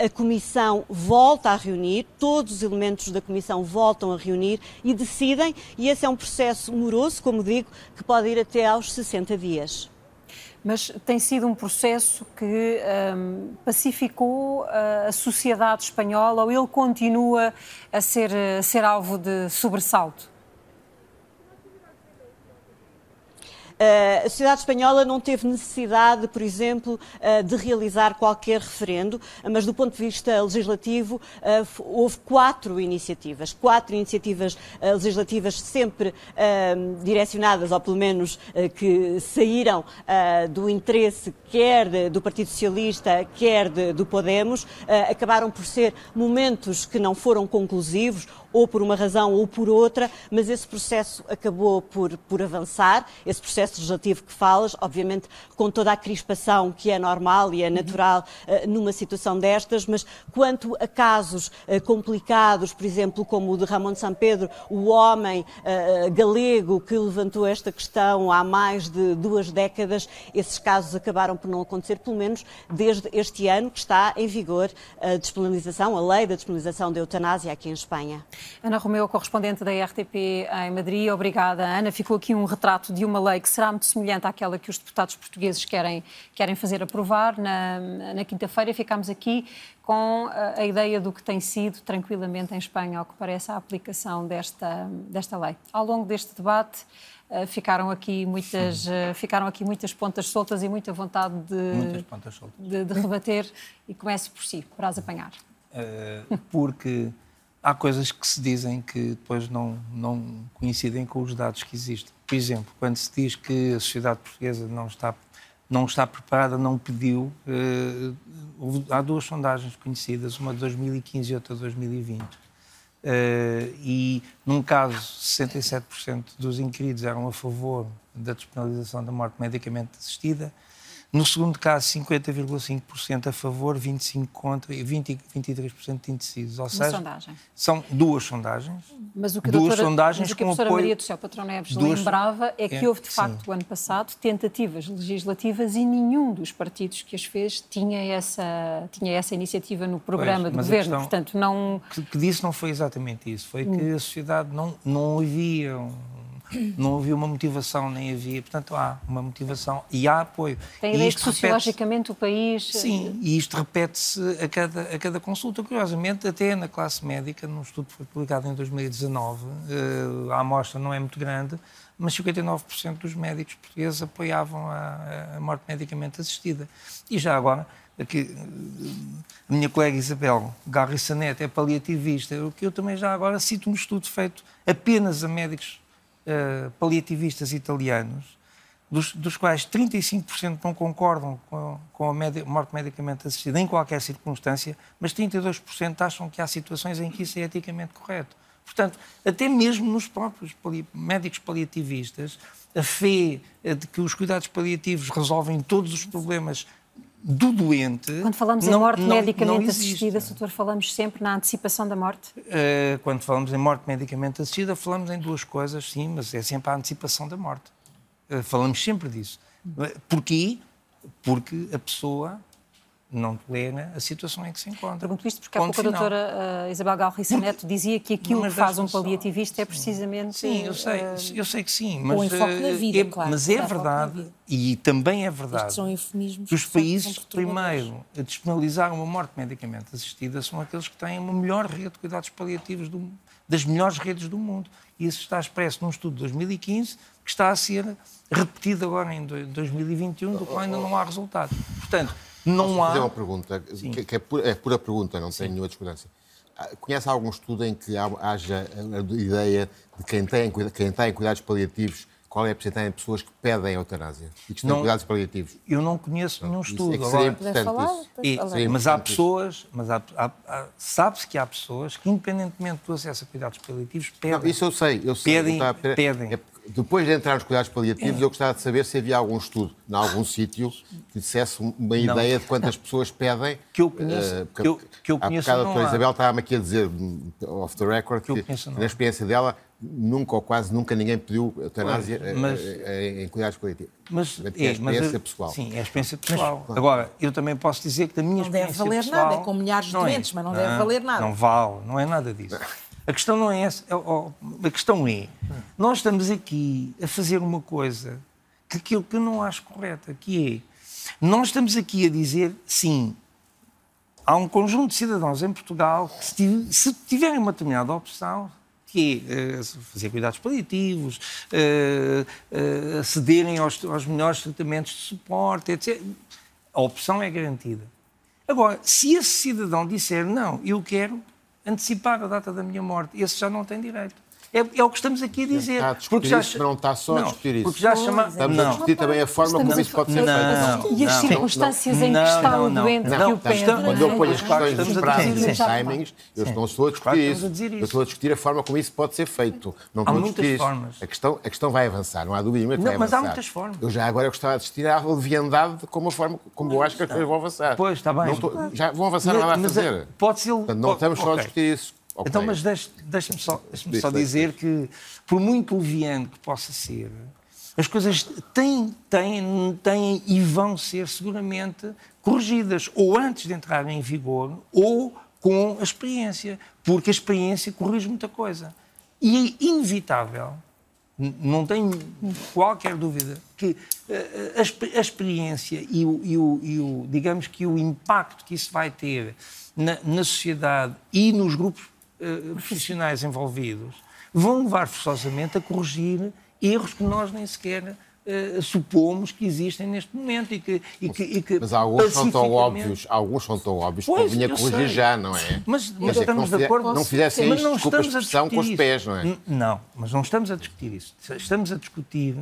a Comissão volta a reunir, todos os elementos da Comissão voltam a reunir e decidem, e esse é um processo moroso, como digo, que pode ir até aos 60 dias. Mas tem sido um processo que um, pacificou uh, a sociedade espanhola ou ele continua a ser, a ser alvo de sobressalto? Uh, a sociedade espanhola não teve necessidade, por exemplo, uh, de realizar qualquer referendo, mas do ponto de vista legislativo uh, houve quatro iniciativas, quatro iniciativas legislativas sempre direcionadas, ou pelo menos que saíram do interesse quer do Partido Socialista, quer do Podemos, acabaram por ser momentos que não foram conclusivos, ou por uma razão ou por outra, mas esse processo acabou por, por avançar, esse processo legislativo que falas, obviamente com toda a crispação que é normal e é natural uh, numa situação destas, mas quanto a casos uh, complicados, por exemplo, como o de Ramon São Pedro, o homem uh, galego que levantou esta questão há mais de duas décadas, esses casos acabaram por não acontecer, pelo menos desde este ano que está em vigor a despenalização, a lei da despenalização da eutanásia aqui em Espanha. Ana Romeu, correspondente da RTP em Madrid. Obrigada, Ana. Ficou aqui um retrato de uma lei que será muito semelhante àquela que os deputados portugueses querem, querem fazer aprovar. Na, na quinta-feira ficámos aqui com a, a ideia do que tem sido tranquilamente em Espanha, ao que parece, a aplicação desta, desta lei. Ao longo deste debate, Uh, ficaram aqui muitas uh, ficaram aqui muitas pontas soltas e muita vontade de, de, de rebater e comece por si, para as apanhar. Uh, porque há coisas que se dizem que depois não, não coincidem com os dados que existem. Por exemplo, quando se diz que a sociedade portuguesa não está, não está preparada, não pediu, eh, há duas sondagens conhecidas, uma de 2015 e outra de 2020. Eh, e, num caso, 67% dos inquiridos eram a favor da despenalização da morte medicamente assistida, no segundo caso, 50,5% a favor, 25% contra e 20, 23% de indecisos. Ou seja, sondagem. são duas sondagens. Mas o que a duas doutora, sondagens mas o que a professora apoio... Maria do Céu Patrão Neves duas... lembrava é que é, houve, de facto, o ano passado, tentativas legislativas e nenhum dos partidos que as fez tinha essa, tinha essa iniciativa no programa pois, do governo. Portanto, não... que, que disse não foi exatamente isso. Foi que a sociedade não, não havia... Um não havia uma motivação, nem havia. Portanto, há uma motivação e há apoio. Tem ideia que sociologicamente o país. Sim, e isto repete-se a cada, a cada consulta. Curiosamente, até na classe médica, num estudo que foi publicado em 2019, eh, a amostra não é muito grande, mas 59% dos médicos portugueses apoiavam a, a morte medicamente assistida. E já agora, aqui, a minha colega Isabel Garri Sanete é paliativista, o que eu também já agora cito um estudo feito apenas a médicos uh, paliativistas italianos, dos, dos quais 35% não concordam com, com a morte medicamente assistida em qualquer circunstância, mas 32% acham que há situações em que isso é eticamente correto. Portanto, até mesmo nos próprios pali médicos paliativistas, a fé de que os cuidados paliativos resolvem todos os problemas do doente. Quando falamos não, em morte não, medicamente não assistida, doutor, falamos sempre na antecipação da morte? Uh, quando falamos em morte medicamente assistida, falamos em duas coisas, sim, mas é sempre a antecipação da morte. Uh, falamos sempre disso. Porquê? Porque a pessoa não tolera a situação em que se encontra. Pergunto isto porque há pouco a doutora uh, Isabel Galriça Neto dizia que aquilo que faz um paliativista é precisamente... Sim, eu sei, uh, eu sei que sim, mas, o enfoque na vida, é, claro, mas é verdade, e também é verdade, que os países que primeiro a despenalizar uma morte medicamente assistida são aqueles que têm uma melhor rede de cuidados paliativos, do, das melhores redes do mundo. E isso está expresso num estudo de 2015 que está a ser repetido agora em 2021, do qual ainda não há resultado. Portanto, não Posso há. fazer uma pergunta, que, que é, pura, é, pura, pergunta, não Sim. tem nenhuma discordância. conhece algum estudo em que haja a ideia de quem tem, quem tem cuidados paliativos qual é a porcentagem de pessoas que pedem eutanásia e que estão Não- cuidados paliativos? Eu não conheço nenhum Isso estudo. é que seria importante falar? isso. E- Seria mas há importante pessoas, mas há- há- há- sabe-se que há pessoas que, independentemente do acesso a cuidados paliativos, pedem. Não, isso eu sei, eu sei. Pedem, pedem. é depois de entrar nos cuidados paliativos, eu gostava de saber se havia algum estudo, em algum sítio, que dissesse uma Não. ideia de quantas pessoas pedem. Que eu conheço- eh, que eu- que eu há conheço bocado a não doutora há. Isabel estava-me aqui a dizer, hum, off the record, que, conheço não na há. experiência dela, nunca ou quase nunca ninguém pediu eutanásia eh, mas- eh, em cuidados paliativos. Mas Portanto, é a experiência eu- pessoal. Sim, é a experiência pessoal. Mas- Agora, eu também posso dizer que da minha Não deve experiência valer pessoal... nada, é com milhares de não é. doentes, mas não deve valer nada. Não vale, não é nada disso. A questão não é essa. ó, A questão é, nós estamos aqui a fazer uma coisa que aquilo que eu não acho correta, que é, nós estamos aqui a dizer, sim, há um conjunto de cidadãos em Portugal que se tiv- se tiverem uma determinada opção, que é eh, fazer cuidados paliativos, eh, eh, acederem aos melhores tratamentos de suporte, etc. A opção é garantida. Agora, se esse cidadão disser não, eu quero antecipar a data da minha morte, esse já não tem direito. É, é o que estamos aqui a dizer. Está a discutir já isso, não está só a Não, discutir isso. Porque já chama... Estamos a não. discutir também a forma como isso pode ser Não, feito. E as não, circunstâncias não, em que não, está não, o não. doente Não, que o pede. Quando eu ponho as questões dos a prazos e timings, eu não estou a discutir isso. a Eu estou a discutir a forma como isso pode ser feito. Não Há estou a muitas discutir isso. formas. A questão, a questão vai avançar, não há dúvida nenhuma que Não, vai mas há avançar. muitas formas. Eu já agora gostava de assistir à leviandade como, a forma, como eu acho que as coisas vão avançar. Pois, está bem. Não já vão avançar, não há nada a fazer. Pode ser... Não estamos só a discutir isso. Ok. Então, mas deixe- deixe-me só, deixe Diz, só diz, dizer que, por muito leviano que possa ser, as coisas têm, têm, têm e vão ser seguramente corrigidas, ou antes de entrarem em vigor, ou com a experiência, porque a experiência corrige muita coisa. E é inevitável, não tenho qualquer dúvida, que eh, a, expe- a experiência e o, e o- e o, digamos que o impacto que isso vai ter na, na sociedade e nos grupos eh, profissionais envolvidos vão levar forçosamente a corrigir erros que nós nem sequer eh, supomos que existem neste momento e que, e que, e que Mas alguns são tão óbvios, alguns são tão óbvios que Pois, convinha eu corrigir sei. já, não é? Mas, mas dizer, que estamos não de acordo. Não fizessem Mas isto, não desculpa estamos a expressão, com os pés, não é? N- Não, mas não estamos a discutir isso. Estamos a discutir,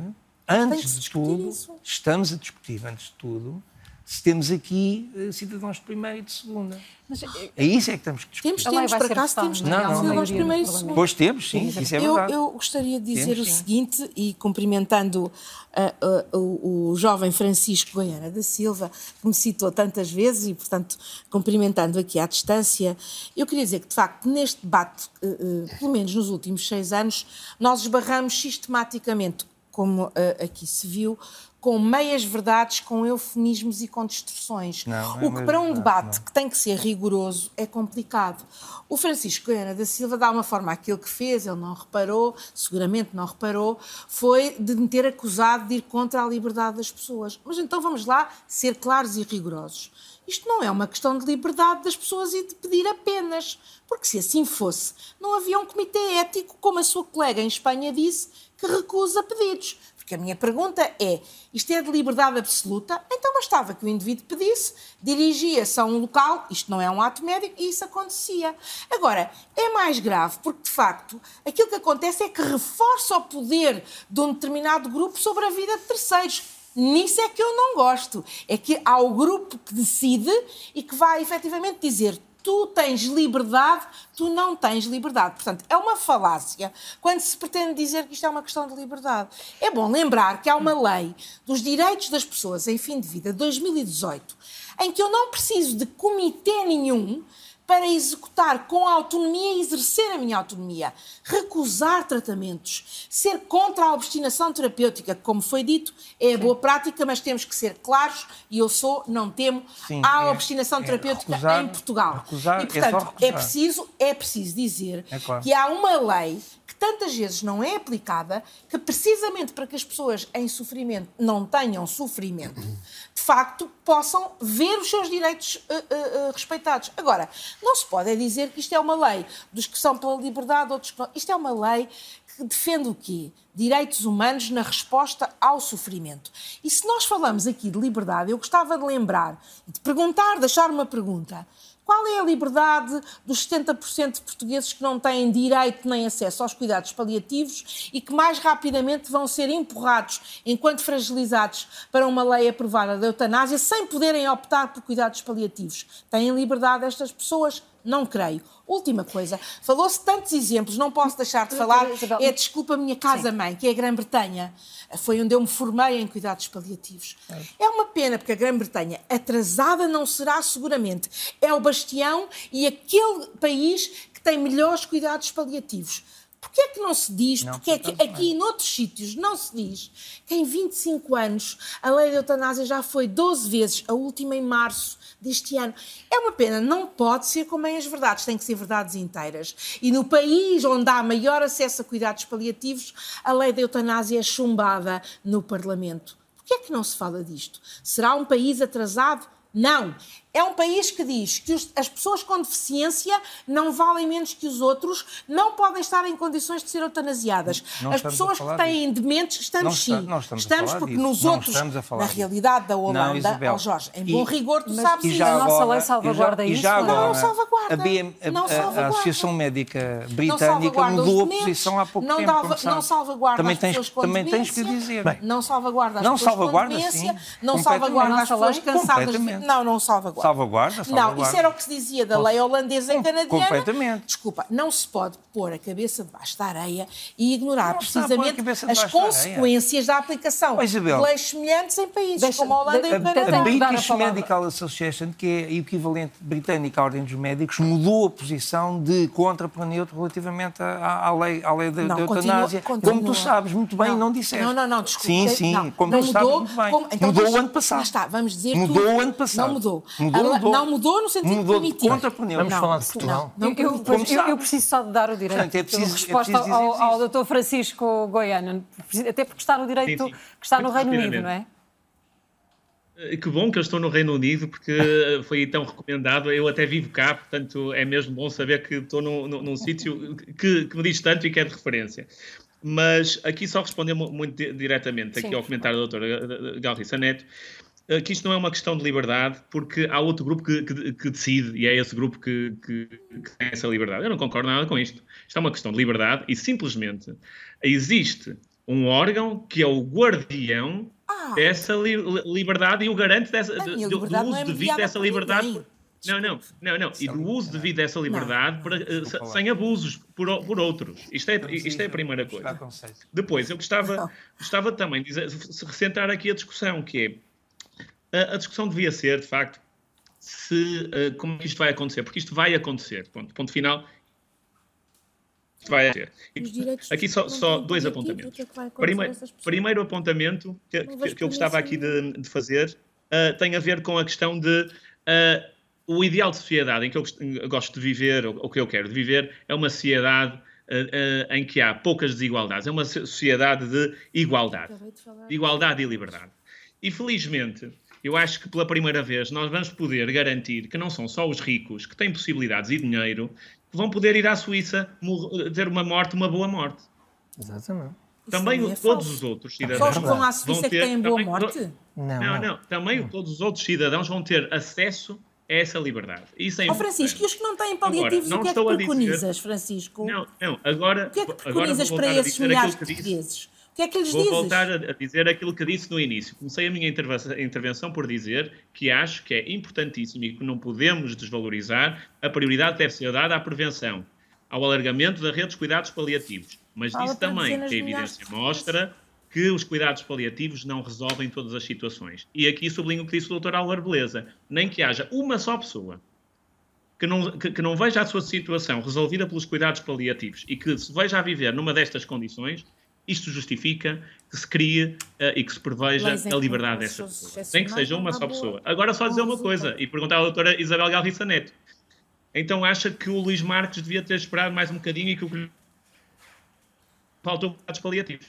antes de tudo, estamos a discutir, antes de tudo, se temos aqui eh, cidadãos de primeira e de segunda. Mas, É isso é que temos que discutir. Temos, temos, por acaso temos Não, não, cidadãos não. primeiro e segundo. Pois temos, sim, isso é eu, verdade. eu gostaria de dizer Temos, o sim. seguinte, e cumprimentando ah, ah, o, o jovem Francisco Goiana da Silva, que me citou tantas vezes, e, portanto, cumprimentando aqui à distância, eu queria dizer que, de facto, neste debate, eh, eh, pelo menos nos últimos seis anos, nós esbarramos sistematicamente, como ah, aqui se viu, com meias verdades, com eufemismos e com distorções. Não, é o que para um debate não. que tem que ser rigoroso é complicado. O Francisco Goiânia da Silva dá uma forma àquilo que fez, ele não reparou, seguramente não reparou, foi de me ter acusado de ir contra a liberdade das pessoas. Mas então vamos lá ser claros e rigorosos. Isto não é uma questão de liberdade das pessoas e de pedir apenas, porque se assim fosse, não havia um comitê ético, como a sua colega em Espanha disse, que recusa pedidos. Porque a minha pergunta é: isto é de liberdade absoluta? Então bastava que o indivíduo pedisse, dirigia-se a um local, isto não é um ato médico, e isso acontecia. Agora, é mais grave porque, de facto, aquilo que acontece é que reforça o poder de um determinado grupo sobre a vida de terceiros. Nisso é que eu não gosto. É que há o grupo que decide e que vai efetivamente dizer tu tens liberdade, tu não tens liberdade. Portanto, é uma falácia quando se pretende dizer que isto é uma questão de liberdade. É bom lembrar que há uma lei dos direitos das pessoas em fim de vida, 2018, em que eu não preciso de comitê nenhum para executar com autonomia e exercer a minha autonomia, recusar tratamentos, ser contra a obstinação terapêutica, que, como foi dito, é a boa prática, mas temos que ser claros e eu sou, não temo, Sim, a é- obstinação é terapêutica recusar- em Portugal. recusar e, é portanto, recusar. é preciso, é preciso dizer É claro. que há uma lei tantas vezes não é aplicada, que precisamente para que as pessoas em sofrimento não tenham sofrimento, de facto possam ver os seus direitos eh, eh, eh, respeitados. Agora, não se pode é dizer que isto é uma lei dos que são pela liberdade, outros que não. Isto é uma lei que defende o quê? Direitos humanos na resposta ao sofrimento. E se nós falamos aqui de liberdade, eu gostava de lembrar, de perguntar, deixar uma pergunta. Qual é a liberdade dos 70% de portugueses que não têm direito nem acesso aos cuidados paliativos e que mais rapidamente vão ser empurrados, enquanto fragilizados, para uma lei aprovada da eutanásia sem poderem optar por cuidados paliativos? Têm liberdade estas pessoas? Não creio. Última coisa, falou-se tantos exemplos, não posso deixar de falar, é desculpa a minha casa-mãe, que é a Grã-Bretanha. Foi onde eu me formei em cuidados paliativos. É uma pena, porque a Grã-Bretanha, atrasada não será seguramente, é o bastião e aquele país que tem melhores cuidados paliativos. Porquê é que não se diz, não, porque é que aqui e noutros sítios não se diz que em 25 anos a lei da eutanásia já foi 12 vezes, a última em março deste ano. É uma pena, não pode ser como é as verdades, tem que ser verdades inteiras. E no país onde há maior acesso a cuidados paliativos, a lei da eutanásia é chumbada no Parlamento. Porquê é que não se fala disto? Será um país atrasado? Não. É um país que diz que os, as pessoas com deficiência não valem menos que os outros, não podem estar em condições de ser eutanasiadas. Não as pessoas que têm disso. dementes, estamos sim. estamos, estamos porque disso. nos não outros, na realidade da Holanda, não, oh Jorge, em bom e, rigor, tu sabes isso. A nossa lei salvaguarda isso. Já agora, não, não salvaguarda. A, BM, a, não salvaguarda. a, Associação Médica Britânica mudou a posição há pouco não tempo. Dava, não salvaguarda também as pessoas com também tens que dizer. Não salvaguarda as pessoas com demência. Não salvaguarda as pessoas cansadas. Não, não salvaguarda. Salvaguarda, não, isso era o que se dizia da lei holandesa e canadiana. Completamente. Desculpa, não se pode pôr a cabeça debaixo da areia e ignorar não precisamente as consequências da, da aplicação oh, de leis semelhantes em países Deixa, como a Holanda de, e o Canadá. A British Medical Association, que é equivalente britânico à Ordem dos Médicos, mudou a posição de contra para neutro relativamente à, à lei, à lei da, não, eutanásia. Continua, como tu sabes muito bem, não, não disseste. Não, não, não, desculpa. Sim, sim, não, como não tu mudou, sabes muito bem. Como, então, mudou o ano passado. está, vamos dizer Mudou o ano passado. Não mudou. Mudou, Não mudou no sentido mudou de contra pneu. Vamos não, falar de Portugal. Não, eu, eu, eu, preciso só de dar o direito Portanto, é preciso, de resposta é ao, ao Dr. Francisco Goiano, até porque está no direito sim, sim. que está no Reino Unido, não é? Eh, que bom que eu estou no Reino Unido, porque foi tão recomendado. Eu até vivo cá, portanto é mesmo bom saber que estou num, num, num sítio que, que, me diz tanto e que é de referência. Mas aqui só responder muito diretamente aqui ao comentário da doutora Galriça Neto. Eh, que isto não é uma questão de liberdade, porque há outro grupo que, que, que decide e é esse grupo que, que, tem essa liberdade. Eu não concordo nada com isto. Isto é uma questão de liberdade e simplesmente existe um órgão que é o guardião ah, dessa li liberdade e o garante dessa, de, do, do uso é devido dessa liberdade. Não, não, não, não. E do uso devido dessa liberdade não, para, uh, sem abusos por, por outros. Isto é, isto é a primeira coisa. Depois, eu gostava, gostava também de dizer, se recentrar aqui a discussão, que é a, discussão devia ser, de facto, se, uh, como é que isto vai acontecer, porque isto vai acontecer, ponto, ponto final, isto vai acontecer. Aqui só, só dois apontamentos. É primeiro, primeiro apontamento que, que, que eu gostava aqui de, de fazer uh, tem a ver com a questão de uh, o ideal de sociedade em que eu gosto de viver, ou, ou que eu quero de viver, é uma sociedade em que há poucas desigualdades. É uma sociedade de igualdade. De igualdade e liberdade. E felizmente, eu acho que pela primeira vez nós vamos poder garantir que não são só os ricos que têm possibilidades e dinheiro que vão poder ir à Suíça ter uma morte, uma boa morte. Exatamente. Também é todos falso. os outros cidadãos. Só os que vão à Suíça vão ter, que têm boa morte? Não, não, não. Também não. todos os outros cidadãos vão ter acesso a essa liberdade. Isso é oh, Francisco, e os que não têm paliativos, agora, o que é que preconizas, dizer... Francisco? Não, não, agora. O que é que preconizas para esses milhares de portugueses? Que é que lhes Vou dizes? voltar a dizer aquilo que disse no início. Comecei a minha intervenção por dizer que acho que é importantíssimo e que não podemos desvalorizar, a prioridade deve ser dada à prevenção, ao alargamento da rede de cuidados paliativos. Mas Fala disse também que a evidência mostra que os cuidados paliativos não resolvem todas as situações. E aqui sublinho o que disse o Dr. Álvaro Beleza. Nem que haja uma só pessoa que não, que, que, não veja a sua situação resolvida pelos cuidados paliativos e que se veja a viver numa destas condições, isto justifica que se crie uh, e que se preveja a liberdade dessa pessoa. Nem que seja uma só pessoa. Agora só dizer uma coisa e perguntar à doutora Isabel Galriça Neto. Então acha que o Luís Marques devia ter esperado mais um bocadinho e que o que faltou cuidados paliativos?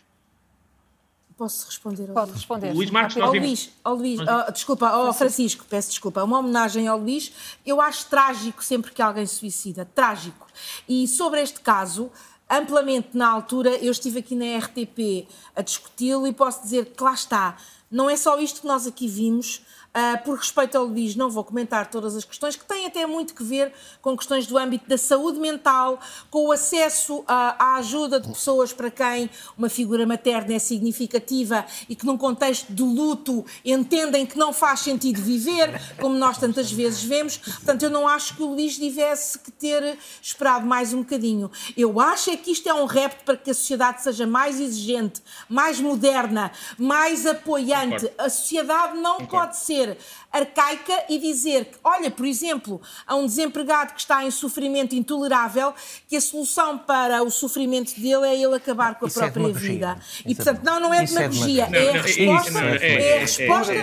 Posso responder? Ao Pode responder. Luís Marques, ao Luís, ao Luís oh, desculpa, ao Francisco, peço desculpa. Uma homenagem ao Luís. Eu acho trágico sempre que alguém se suicida. Trágico. E sobre este caso, amplamente na altura. Eu estive aqui na RTP a discuti-lo e posso dizer que lá está. Não é só isto que nós aqui vimos. Uh, por respeito ao Luís, não vou comentar todas as questões, que têm até muito que ver com questões do âmbito da saúde mental, com o acesso uh, à ajuda de pessoas para quem uma figura materna é significativa e que, num contexto de luto, entendem que não faz sentido viver, como nós tantas vezes vemos. Portanto, eu não acho que o Luís tivesse que ter esperado mais um bocadinho. Eu acho é que isto é um repto para que a sociedade seja mais exigente, mais moderna, mais apoiante. A sociedade não pode ser ser arcaica e dizer que, olha, por exemplo, a um desempregado que está em sofrimento intolerável, que a solução para o sofrimento dele é ele acabar com a Isso é própria é vida. E, portanto, não, não é demagogia, é, é a resposta. É a resposta.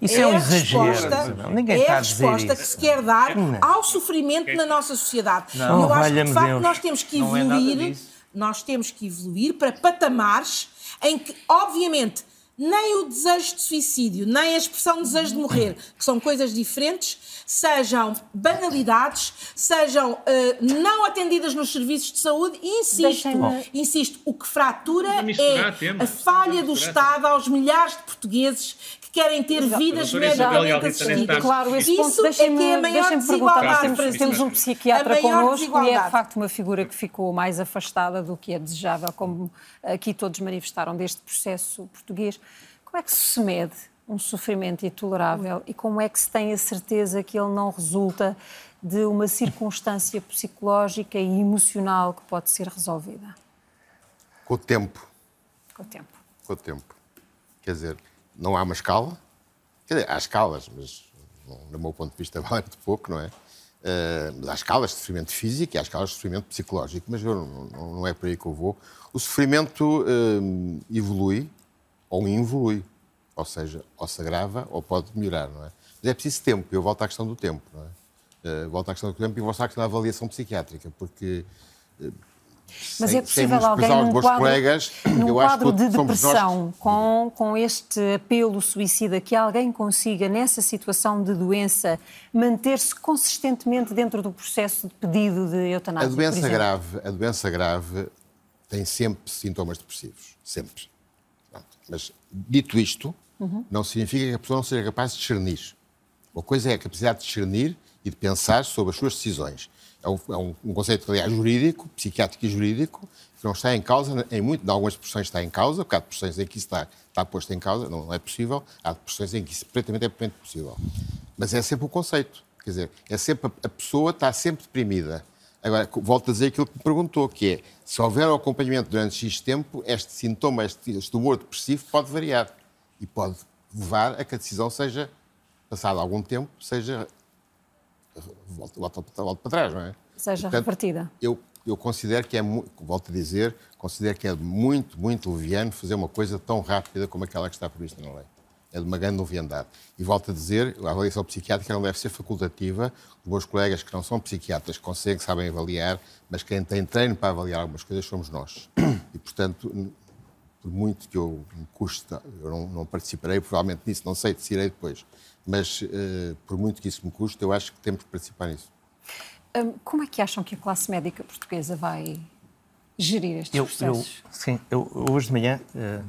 Isso é um exagero. Ninguém é a resposta que se quer dar ao sofrimento na nossa sociedade. Não, Eu acho que, de facto, nós temos que evoluir. Nós temos que evoluir para patamares em que, obviamente, nem o desejo de suicídio, nem a expressão desejo de morrer, que são coisas diferentes, sejam banalidades, sejam uh, não atendidas nos serviços de saúde e insisto, insisto, o que fratura é a falha do Estado aos milhares de portugueses que querem ter Exato. vidas mediamente assistidas. Claro, esse ponto, isso é que é a maior desigualdade. Temos, temos um psiquiatra connosco e é de facto uma figura que ficou mais afastada do que é desejável, como aqui todos manifestaram deste processo português. Como é que se mede um sofrimento intolerável e como é que se tem a certeza que ele não resulta de uma circunstância psicológica e emocional que pode ser resolvida? Com o tempo. Com o tempo. Com o tempo. Quer dizer, não há uma escala. Quer dizer, há escalas, mas do meu ponto de vista vale muito pouco, não é? Uh, mas há escalas de sofrimento físico e há escalas de sofrimento psicológico, mas eu, não, não, é por aí que eu vou. O sofrimento uh, evolui ou involui. Ou seja, ou se agrava ou pode melhorar, não é? Mas é preciso tempo. Eu volto à questão do tempo, não é? Uh, volto à questão do tempo e volto à questão da avaliação psiquiátrica, porque mas sem, é possível alguém num quadro, colegas, num quadro de depressão, nós... com, com este apelo suicida, que alguém consiga, nessa situação de doença, manter-se consistentemente dentro do processo de pedido de eutanásia? A doença grave, a doença grave tem sempre sintomas depressivos, sempre. Mas, dito isto, uhum. não significa que a pessoa não seja capaz de discernir. Uma coisa é a capacidade de discernir e de pensar sobre as suas decisões. É um, é um, um conceito, aliás, jurídico, psiquiátrico e jurídico, que não está em causa, em, muito, algumas depressões está em causa, porque há depressões em que isso está, está posto em causa, não, é possível, há depressões em que isso pretamente é possível. Mas é sempre o conceito, quer dizer, é sempre, a pessoa está sempre deprimida, Agora, volto a dizer aquilo que me perguntou, que é, se houver um acompanhamento durante X tempo, este sintoma, este, este humor depressivo pode variar e pode levar a que a decisão seja, passado algum tempo, seja volta, volta, volta para trás, não é? Seja Portanto, repartida. Eu, eu considero que é, volto a dizer, considero que é muito, muito leviano fazer uma coisa tão rápida como aquela que está prevista na lei é de uma grande novidade. E volto a dizer, a avaliação psiquiátrica não deve ser facultativa. Os meus colegas que não são psiquiatras conseguem, sabem avaliar, mas quem tem treino para avaliar algumas coisas somos nós. E, portanto, por muito que eu me custe, eu não, não participarei provavelmente nisso, não sei, decidirei depois, mas uh, por muito que isso me custe, eu acho que temos que participar nisso. Um, como é que acham que a classe médica portuguesa vai gerir estes eu, processos? Eu, sim, eu, hoje de manhã uh,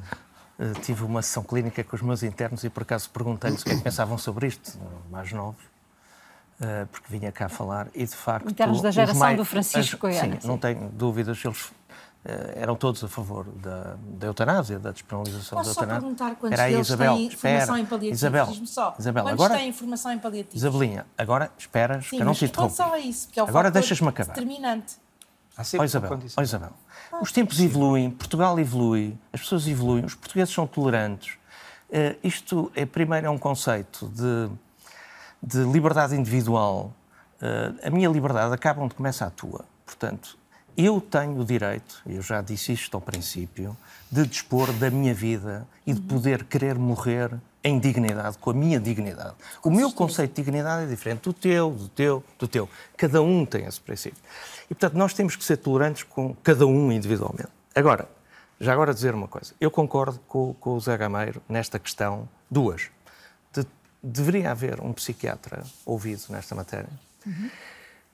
eh, tive uma sessão clínica com os meus internos e por acaso perguntei-lhes o que é que pensavam sobre isto, mais novos, uh, porque vinha cá falar e de facto. Internos da geração mais, do Francisco Goiânia. Sim, sim, não tenho dúvidas, eles uh, eram todos a favor da, da eutanásia, da despenalização Posso da eutanásia. Posso só perguntar quantos Era deles Isabel, têm espera, informação em paliativos? Isabel, só. Isabel, quantos agora, têm informação em paliativos? Isabelinha, agora esperas sim, que eu não te só a isso, porque é o agora deixas-me acabar. determinante. Ó Isabel, oh, Isabel, os tempos evoluem, Portugal evolui, as pessoas evoluem, os portugueses são tolerantes. Uh, isto, é, primeiro, é um conceito de, de liberdade individual. Uh, a minha liberdade acaba onde começa a tua. Portanto, eu tenho o direito, eu já disse isto ao princípio, de dispor da minha vida e de poder querer morrer em dignidade, com a minha dignidade. O meu conceito de dignidade é diferente do teu, do teu, do teu. Cada um tem esse princípio. E, portanto, nós temos que ser tolerantes com cada um individualmente. Agora, já agora dizer uma coisa. Eu concordo com, com o Zé Gameiro nesta questão, duas. De, deveria haver um psiquiatra ouvido nesta matéria. Uhum.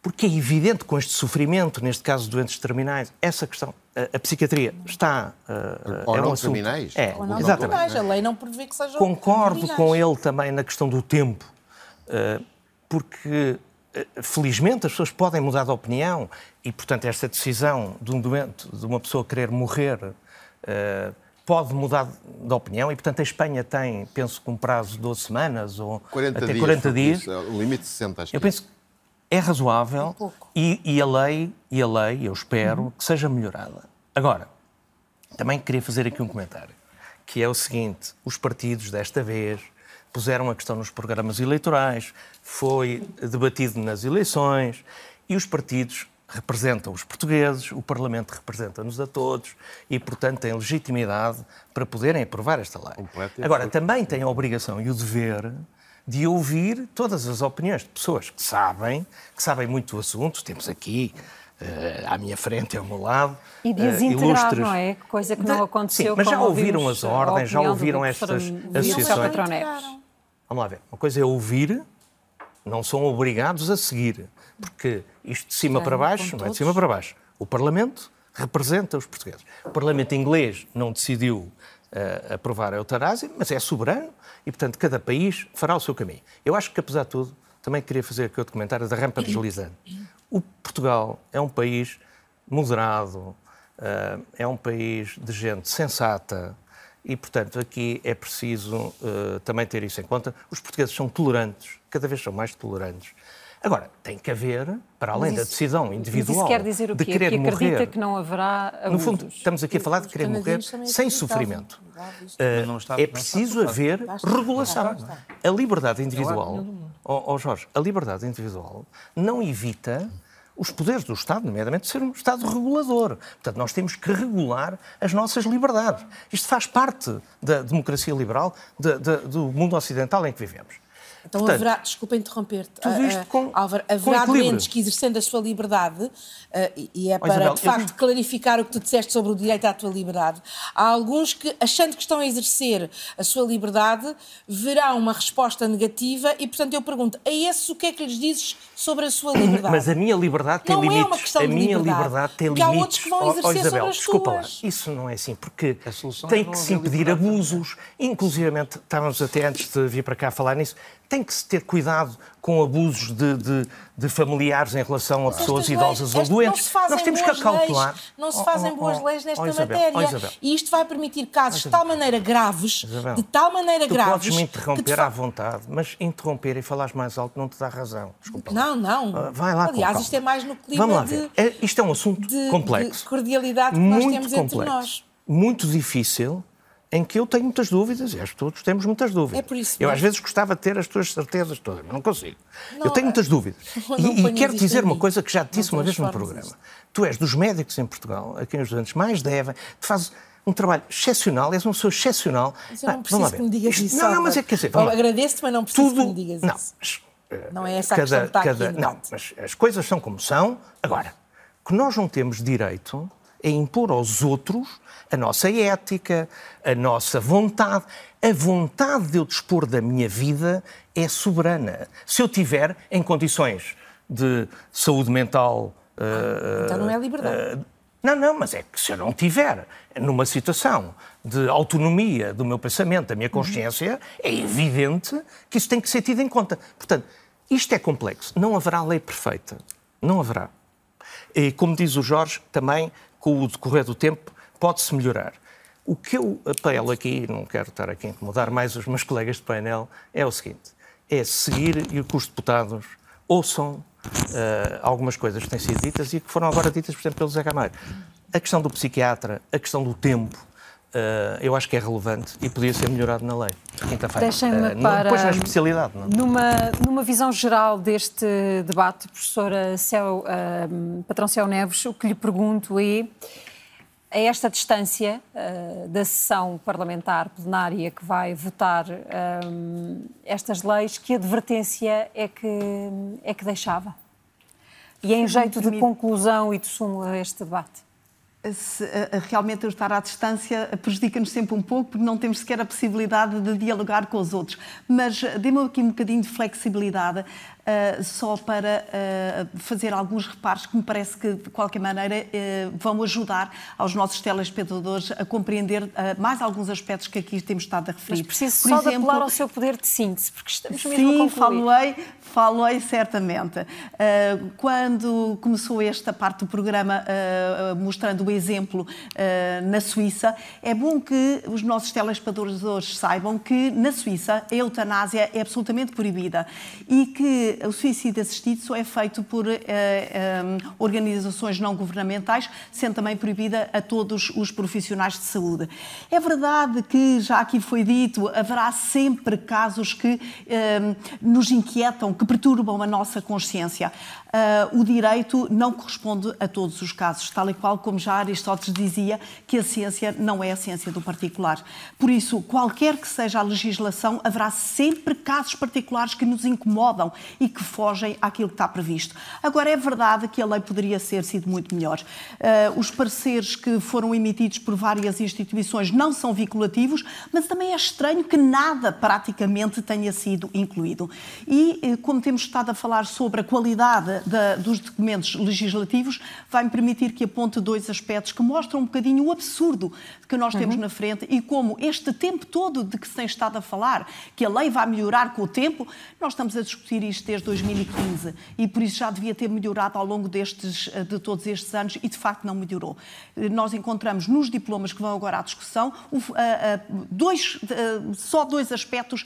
Porque é evidente com este sofrimento, neste caso doentes terminais, essa questão, a, a psiquiatria está... Ou é não um assunto, terminais. É, Ou não exatamente. terminais, a lei não prevê que sejam Concordo terminais. com ele também na questão do tempo, eh, porque eh, felizmente as pessoas podem mudar de opinião e, portanto, esta decisão de um doente, de uma pessoa querer morrer, pode mudar de opinião e, portanto, a Espanha tem, penso que um prazo de 12 semanas ou 40 até dias. 40 dias. isso, O limite de 60, acho Eu que penso que é razoável e, e a lei, e a lei, eu espero, que seja melhorada. Agora, também queria fazer aqui um comentário, que é o seguinte: os partidos desta vez puseram a questão nos programas eleitorais, foi debatido nas eleições e os partidos representam os portugueses, o Parlamento representa-nos a todos e, portanto, têm legitimidade para poderem aprovar esta lei. Agora, também têm a obrigação e o dever de ouvir todas as opiniões de pessoas que sabem, que sabem muito do assunto. Temos aqui, eh, à minha frente ao meu lado, E de as eh, integrar, ilustres... não é? Coisa que não aconteceu Sim, mas já ouviram as ordens, já ouviram estas associações. Vamos lá ver. Uma coisa é ouvir, não são obrigados a seguir. Porque isto de cima Claro, para baixo, não é de cima para baixo. O Parlamento representa os portugueses. O Parlamento inglês não decidiu eh, aprovar a eutanásia, mas é soberano e, portanto, cada país fará o seu caminho. Eu acho que, apesar de tudo, também queria fazer aqui outro comentário da rampa deslizante. O Portugal é um país moderado, eh, é um país de gente sensata e, portanto, aqui é preciso eh, também ter isso em conta. Os portugueses são tolerantes, cada vez são mais tolerantes. Agora, tem que haver, para além Mas da isso- decisão individual isso quer dizer o de quê? querer Que acredita morrer, que não haverá abusos. no fundo, estamos aqui a falar de querer morrer sem sofrimento. Não está- é não está preciso haver regulação. A liberdade individual, ó ó Jorge, a liberdade individual não evita os poderes do Estado, nomeadamente ser um Estado regulador. Portanto, nós temos que regular as nossas liberdades. Isto faz parte da democracia liberal, da- da- do mundo ocidental em que vivemos. Então Portanto, haverá, desculpa interromper-te, com- Álvaro, haverá doentes que exercendo a sua liberdade, ah, e- e é para Isabel, de eu- facto clarificar o que tu disseste sobre o direito à tua liberdade, há alguns que, achando que estão a exercer a sua liberdade, verão uma resposta negativa e, portanto, eu pergunto, a esses o que é que lhes dizes sobre a sua liberdade? Mas a minha liberdade tem Não é uma limites. questão a de minha liberdade. liberdade tem Porque há limites. outros que vão exercer Isabel, sobre as desculpa lá. tuas. Isso não é assim, porque solução tem é que se impedir abusos. Inclusivamente, estávamos até antes de vir para cá falar nisso, tem que se ter cuidado com abusos de, de- de familiares em relação a pessoas idosas ou doentes. Não se fazem Nós temos que boas acautelar. leis, não se Oh, fazem oh, boas oh, leis nesta oh, Isabel, matéria. oh. E isto vai permitir casos de tal maneira graves, Isabel, de tal maneira tu graves. podes me de interromper fa- à vontade, mas interromper e falares mais alto não te dá razão. Desculpa. Não, não. Ah, vai lá com Aliás, calma. isto é mais no clima Vamos lá de, ver. É- isto é um assunto de- complexo. de cordialidade que nós temos entre complexo, nós. muito difícil, em que eu tenho muitas dúvidas, e acho que todos temos muitas dúvidas. É por isso eu mesmo. às vezes gostava de ter as tuas certezas todas, mas não consigo. Não, eu tenho muitas dúvidas. não E- e, quero dizer uma coisa que já te disse Não uma vez no programa. Tu és dos médicos em Portugal, a quem os doentes mais devem, tu fazes um trabalho excepcional, és uma pessoa excepcional. Mas eu não preciso que me digas isso. Não, não, mas é que quer dizer. Agradeço-te, mas não preciso Tudo- que me digas não, isso. Não é essa a questão que está aqui não, mas as coisas são como são. Agora, que nós não temos direito a impor aos outros a nossa ética, a nossa vontade. A vontade de eu dispor da minha vida é soberana. Se eu tiver em condições de saúde mental. eh, Então não é liberdade. eh, não, não, mas é que se eu não tiver numa situação de autonomia do meu pensamento, da minha consciência, é evidente que isso tem que ser tido em conta. Portanto, isto é complexo. Não haverá lei perfeita. Não haverá. E, como diz o Jorge, também, com o decorrer do tempo, pode-se melhorar. O que eu apelo aqui, não quero estar aqui a incomodar mais os meus colegas de painel, é o seguinte: é seguir e que os deputados ouçam eh, algumas coisas que têm sido ditas e que foram agora ditas, por exemplo, pelo Zé Gameiro. A questão do psiquiatra, a questão do tempo, eh, eu acho que é relevante e podia ser melhorado na lei. Quinta-feira. Deixem-me não- para. Depois na especialidade, não? Numa, numa visão geral deste debate, professora Céu, ahm, Patrão Céu Neves, o que lhe pergunto é. A esta distância ah, da sessão parlamentar plenária que vai votar ahm, estas leis, que advertência é que, é que deixava? E em jeito de conclusão e de súmula a este debate? Se, eh, realmente eu estar à distância prejudica-nos sempre um pouco, porque não temos sequer a possibilidade de dialogar com os outros. Mas eh, dê-me aqui um bocadinho de flexibilidade. Uh, só para uh, fazer alguns reparos que me parece que, de qualquer maneira, uh, vão ajudar aos nossos telespectadores a compreender mais alguns aspectos que aqui temos estado a referir. Mas preciso Por só exemplo, de apelar ao seu poder de síntese, porque estamos mesmo sim, a concluir. falei, falei certamente. quando começou esta parte do programa mostrando o exemplo na Suíça, é bom que os nossos telespectadores saibam que na Suíça a eutanásia é absolutamente proibida e que o suicídio assistido só é feito por uh, um, organizações não governamentais, sendo também proibida a todos os profissionais de saúde. É verdade que, já aqui foi dito, haverá sempre casos que um, nos inquietam, que perturbam a nossa consciência. Uh, o direito não corresponde a todos os casos, tal e qual como já Aristóteles dizia que a ciência não é a ciência do particular. Por isso, qualquer que seja a legislação, haverá sempre casos particulares que nos incomodam e que fogem àquilo que está previsto. Agora, é verdade que a lei poderia ter sido muito melhor. Uh, os pareceres que foram emitidos por várias instituições não são vinculativos, mas também é estranho que nada praticamente tenha sido incluído. E, eh, como temos estado a falar sobre a qualidade da, dos documentos legislativos vai-me permitir que aponte dois aspectos que mostram um bocadinho o absurdo que nós temos uhum. na frente e como este tempo todo de que se tem estado a falar, que a lei vai melhorar com o tempo, nós estamos a discutir isto desde 2015 e por isso já devia ter melhorado ao longo destes, de todos estes anos e de facto não melhorou. Nós encontramos nos diplomas que vão agora à discussão dois, só dois aspectos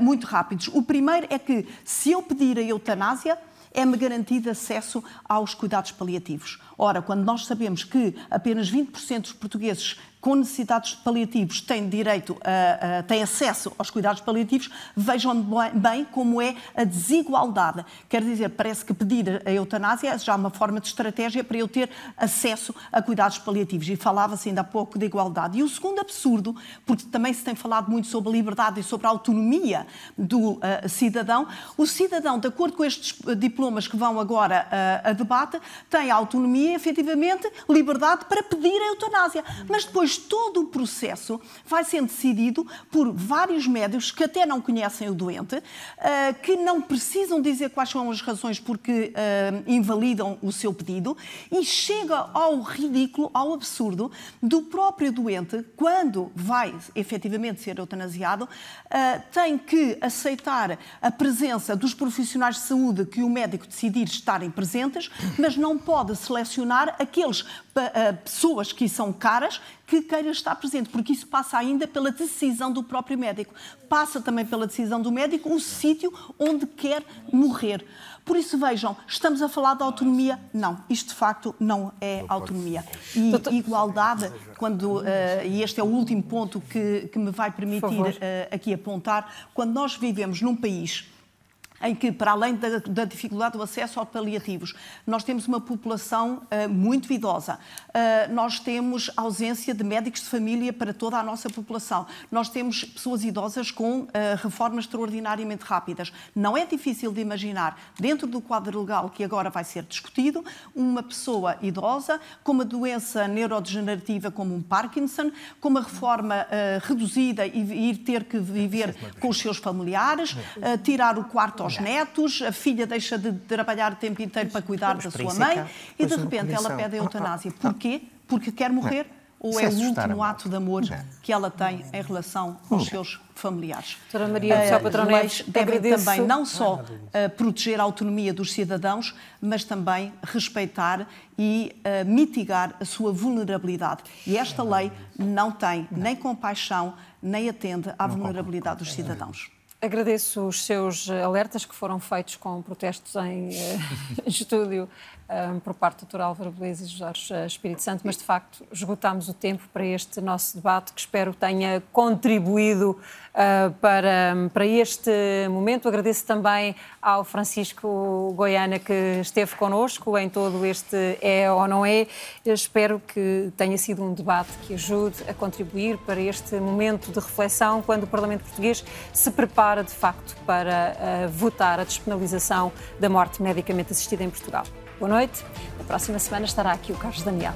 muito rápidos. O primeiro é que se eu pedir a eutanásia, é-me garantido acesso aos cuidados paliativos. Ora, quando nós sabemos que apenas 20% dos portugueses com necessidades paliativos têm direito, a, a, têm acesso aos cuidados paliativos, vejam bem como é a desigualdade. Quer dizer, parece que pedir a eutanásia é já uma forma de estratégia para eu ter acesso a cuidados paliativos. E falava-se ainda há pouco de igualdade. E o segundo absurdo, porque também se tem falado muito sobre a liberdade e sobre a autonomia do uh, cidadão, o cidadão, de acordo com estes diplomas que vão agora uh, a debate, tem autonomia, efetivamente, liberdade para pedir a eutanásia. Mas depois todo o processo vai sendo decidido por vários médicos que até não conhecem o doente, eh, que não precisam dizer quais são as razões porque eh, invalidam o seu pedido e chega ao ridículo, ao absurdo do próprio doente, quando vai efetivamente ser eutanasiado, eh, tem que aceitar a presença dos profissionais de saúde que o médico decidir estarem presentes, mas não pode selecionar aqueles pessoas que são caras que queira estar presente, porque isso passa ainda pela decisão do próprio médico. Passa também pela decisão do médico o sítio onde quer morrer. Por isso, vejam, estamos a falar de autonomia? Não, isto de facto não é autonomia. E igualdade, quando, uh, e este é o último ponto que, que me vai permitir uh, aqui apontar, quando nós vivemos num país em que, para além da, da, dificuldade do acesso aos paliativos, nós temos uma população uh, muito idosa, uh, nós temos ausência de médicos de família para toda a nossa população, nós temos pessoas idosas com uh, reformas extraordinariamente rápidas. Não é difícil de imaginar, dentro do quadro legal que agora vai ser discutido, uma pessoa idosa com uma doença neurodegenerativa como um Parkinson, com uma reforma reduzida e ir ter que viver com os seus familiares, tirar o quarto aos aos netos, a filha deixa de trabalhar o tempo inteiro para cuidar da sua mãe e de repente ela pede a eutanásia. Porquê? Porque quer morrer? Ou é o último ato de amor que ela tem em relação aos seus familiares. Doutora Maria Céu Patroneves, devem também não só uh, proteger a autonomia dos cidadãos, mas também respeitar e uh, mitigar a sua vulnerabilidade. E esta lei não tem nem compaixão, nem atende à vulnerabilidade dos cidadãos. Agradeço os seus alertas que foram feitos com protestos em uh, estúdio um, por parte do Dr. Álvaro Beleza e Jorge eh, Espírito Santo, mas de facto esgotámos o tempo para este nosso debate, que espero tenha contribuído uh, para, para este momento. Agradeço também ao Francisco Goiana que esteve connosco em todo este é ou não é. Eu espero que tenha sido um debate que ajude a contribuir para este momento de reflexão quando o Parlamento Português se prepara de facto para uh, votar a despenalização da morte medicamente assistida em Portugal. Boa noite. Na próxima semana estará aqui o Carlos Daniel.